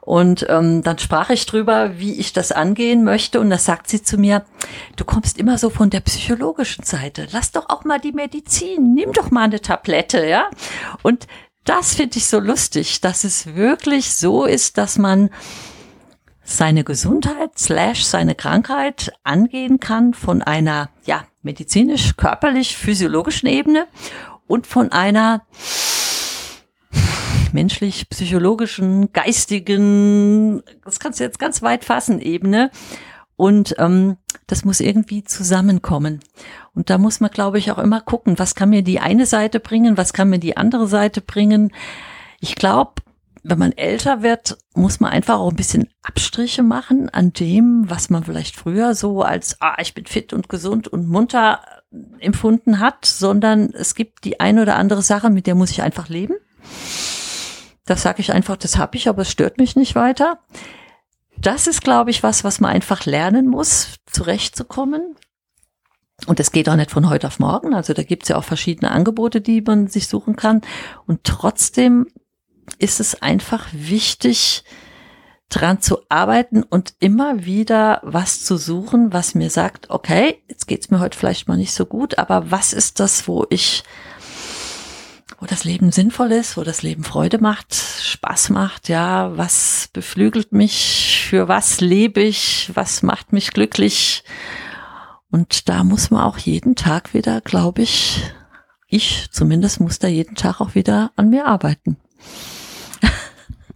Und ähm, dann sprach ich drüber, wie ich das angehen möchte. Und da sagt sie zu mir, du kommst immer so von der psychologischen Seite. Lass doch auch mal die Medizin. Nimm doch mal eine Tablette, ja. Und das finde ich so lustig, dass es wirklich so ist, dass man seine Gesundheit slash seine Krankheit angehen kann von einer, ja, medizinisch, körperlich, physiologischen Ebene und von einer menschlich, psychologischen, geistigen, das kannst du jetzt ganz weit fassen, Ebene. Und ähm, das muss irgendwie zusammenkommen. Und da muss man, glaube ich, auch immer gucken, was kann mir die eine Seite bringen, was kann mir die andere Seite bringen. Ich glaube, wenn man älter wird, muss man einfach auch ein bisschen Abstriche machen an dem, was man vielleicht früher so als, ah, ich bin fit und gesund und munter empfunden hat, sondern es gibt die eine oder andere Sache, mit der muss ich einfach leben. Das sage ich einfach, das habe ich, aber es stört mich nicht weiter. Das ist, glaube ich, was, was man einfach lernen muss, zurechtzukommen. Und das geht auch nicht von heute auf morgen. Also da gibt es ja auch verschiedene Angebote, die man sich suchen kann. Und trotzdem ist es einfach wichtig, dran zu arbeiten und immer wieder was zu suchen, was mir sagt, okay, jetzt geht's mir heute vielleicht mal nicht so gut, aber was ist das, wo ich, wo das Leben sinnvoll ist, wo das Leben Freude macht, Spaß macht, ja, was beflügelt mich, für was lebe ich, was macht mich glücklich. Und da muss man auch jeden Tag wieder, glaube ich, ich zumindest muss da jeden Tag auch wieder an mir arbeiten.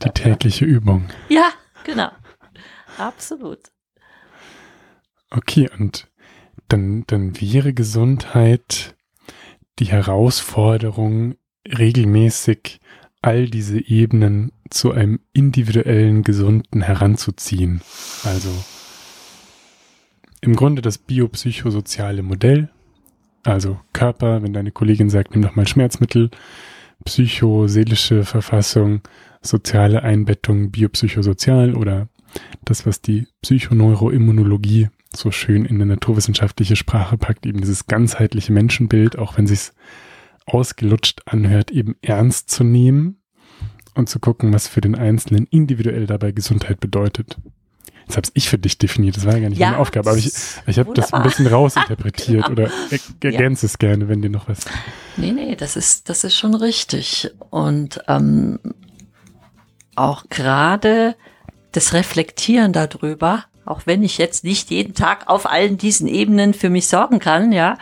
Die tägliche Übung. Ja, genau. Absolut. Okay, und dann, dann wäre Gesundheit die Herausforderung, regelmäßig all diese Ebenen zu einem individuellen Gesunden heranzuziehen. Also im Grunde das biopsychosoziale Modell, also Körper, wenn deine Kollegin sagt, nimm doch mal Schmerzmittel, psychoseelische Verfassung, soziale Einbettung biopsychosozial oder das, was die Psychoneuroimmunologie so schön in eine naturwissenschaftliche Sprache packt, eben dieses ganzheitliche Menschenbild, auch wenn sich's ausgelutscht anhört, eben ernst zu nehmen und zu gucken, was für den Einzelnen individuell dabei Gesundheit bedeutet. Jetzt habe ich für dich definiert, das war ja gar nicht Ja, meine Aufgabe, aber ich, ich habe das ein bisschen rausinterpretiert Genau. *laughs* oder er- ergänze es gerne, wenn dir noch was. Nee, nee, das ist, das ist schon richtig. Und ähm, auch gerade das Reflektieren darüber, auch wenn ich jetzt nicht jeden Tag auf allen diesen Ebenen für mich sorgen kann, ja,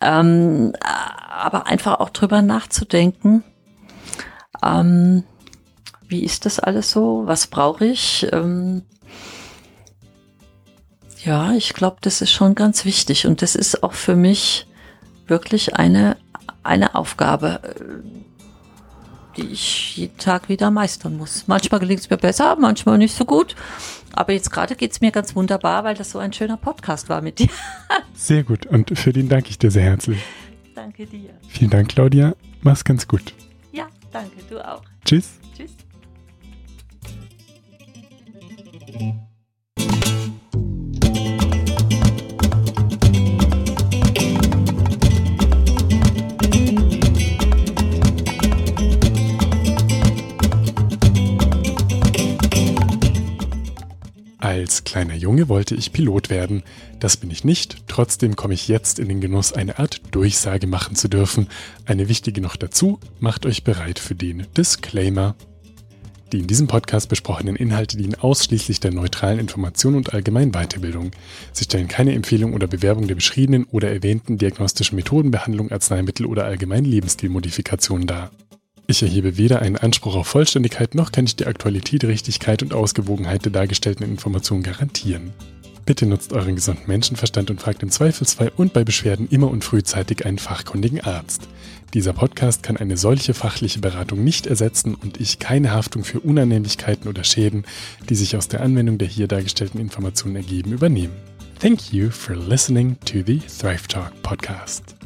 ähm, aber einfach auch drüber nachzudenken, ähm, wie ist das alles so, was brauche ich? Ähm, ja, ich glaube, das ist schon ganz wichtig und das ist auch für mich wirklich eine, eine Aufgabe, äh, die ich jeden Tag wieder meistern muss. Manchmal gelingt es mir besser, manchmal nicht so gut. Aber jetzt gerade geht es mir ganz wunderbar, weil das so ein schöner Podcast war mit dir. *laughs* Sehr gut und für den danke ich dir sehr herzlich. danke dir. Vielen Dank, Claudia. Mach's ganz gut. Ja, danke, du auch. Tschüss. Als kleiner Junge wollte ich Pilot werden. Das bin ich nicht. Trotzdem komme ich jetzt in den Genuss, eine Art Durchsage machen zu dürfen. Eine wichtige noch dazu, macht euch bereit für den Disclaimer. Die in diesem Podcast besprochenen Inhalte dienen ausschließlich der neutralen Information und allgemeinen Weiterbildung. Sie stellen keine Empfehlung oder Bewerbung der beschriebenen oder erwähnten diagnostischen Methoden, Behandlung, Arzneimittel oder allgemeinen Lebensstilmodifikationen dar. Ich erhebe weder einen Anspruch auf Vollständigkeit noch kann ich die Aktualität, Richtigkeit und Ausgewogenheit der dargestellten Informationen garantieren. Bitte nutzt euren gesunden Menschenverstand und fragt im Zweifelsfall und bei Beschwerden immer und frühzeitig einen fachkundigen Arzt. Dieser Podcast kann eine solche fachliche Beratung nicht ersetzen und ich keine Haftung für Unannehmlichkeiten oder Schäden, die sich aus der Anwendung der hier dargestellten Informationen ergeben, übernehmen. Thank you for listening to the Thrive Talk podcast.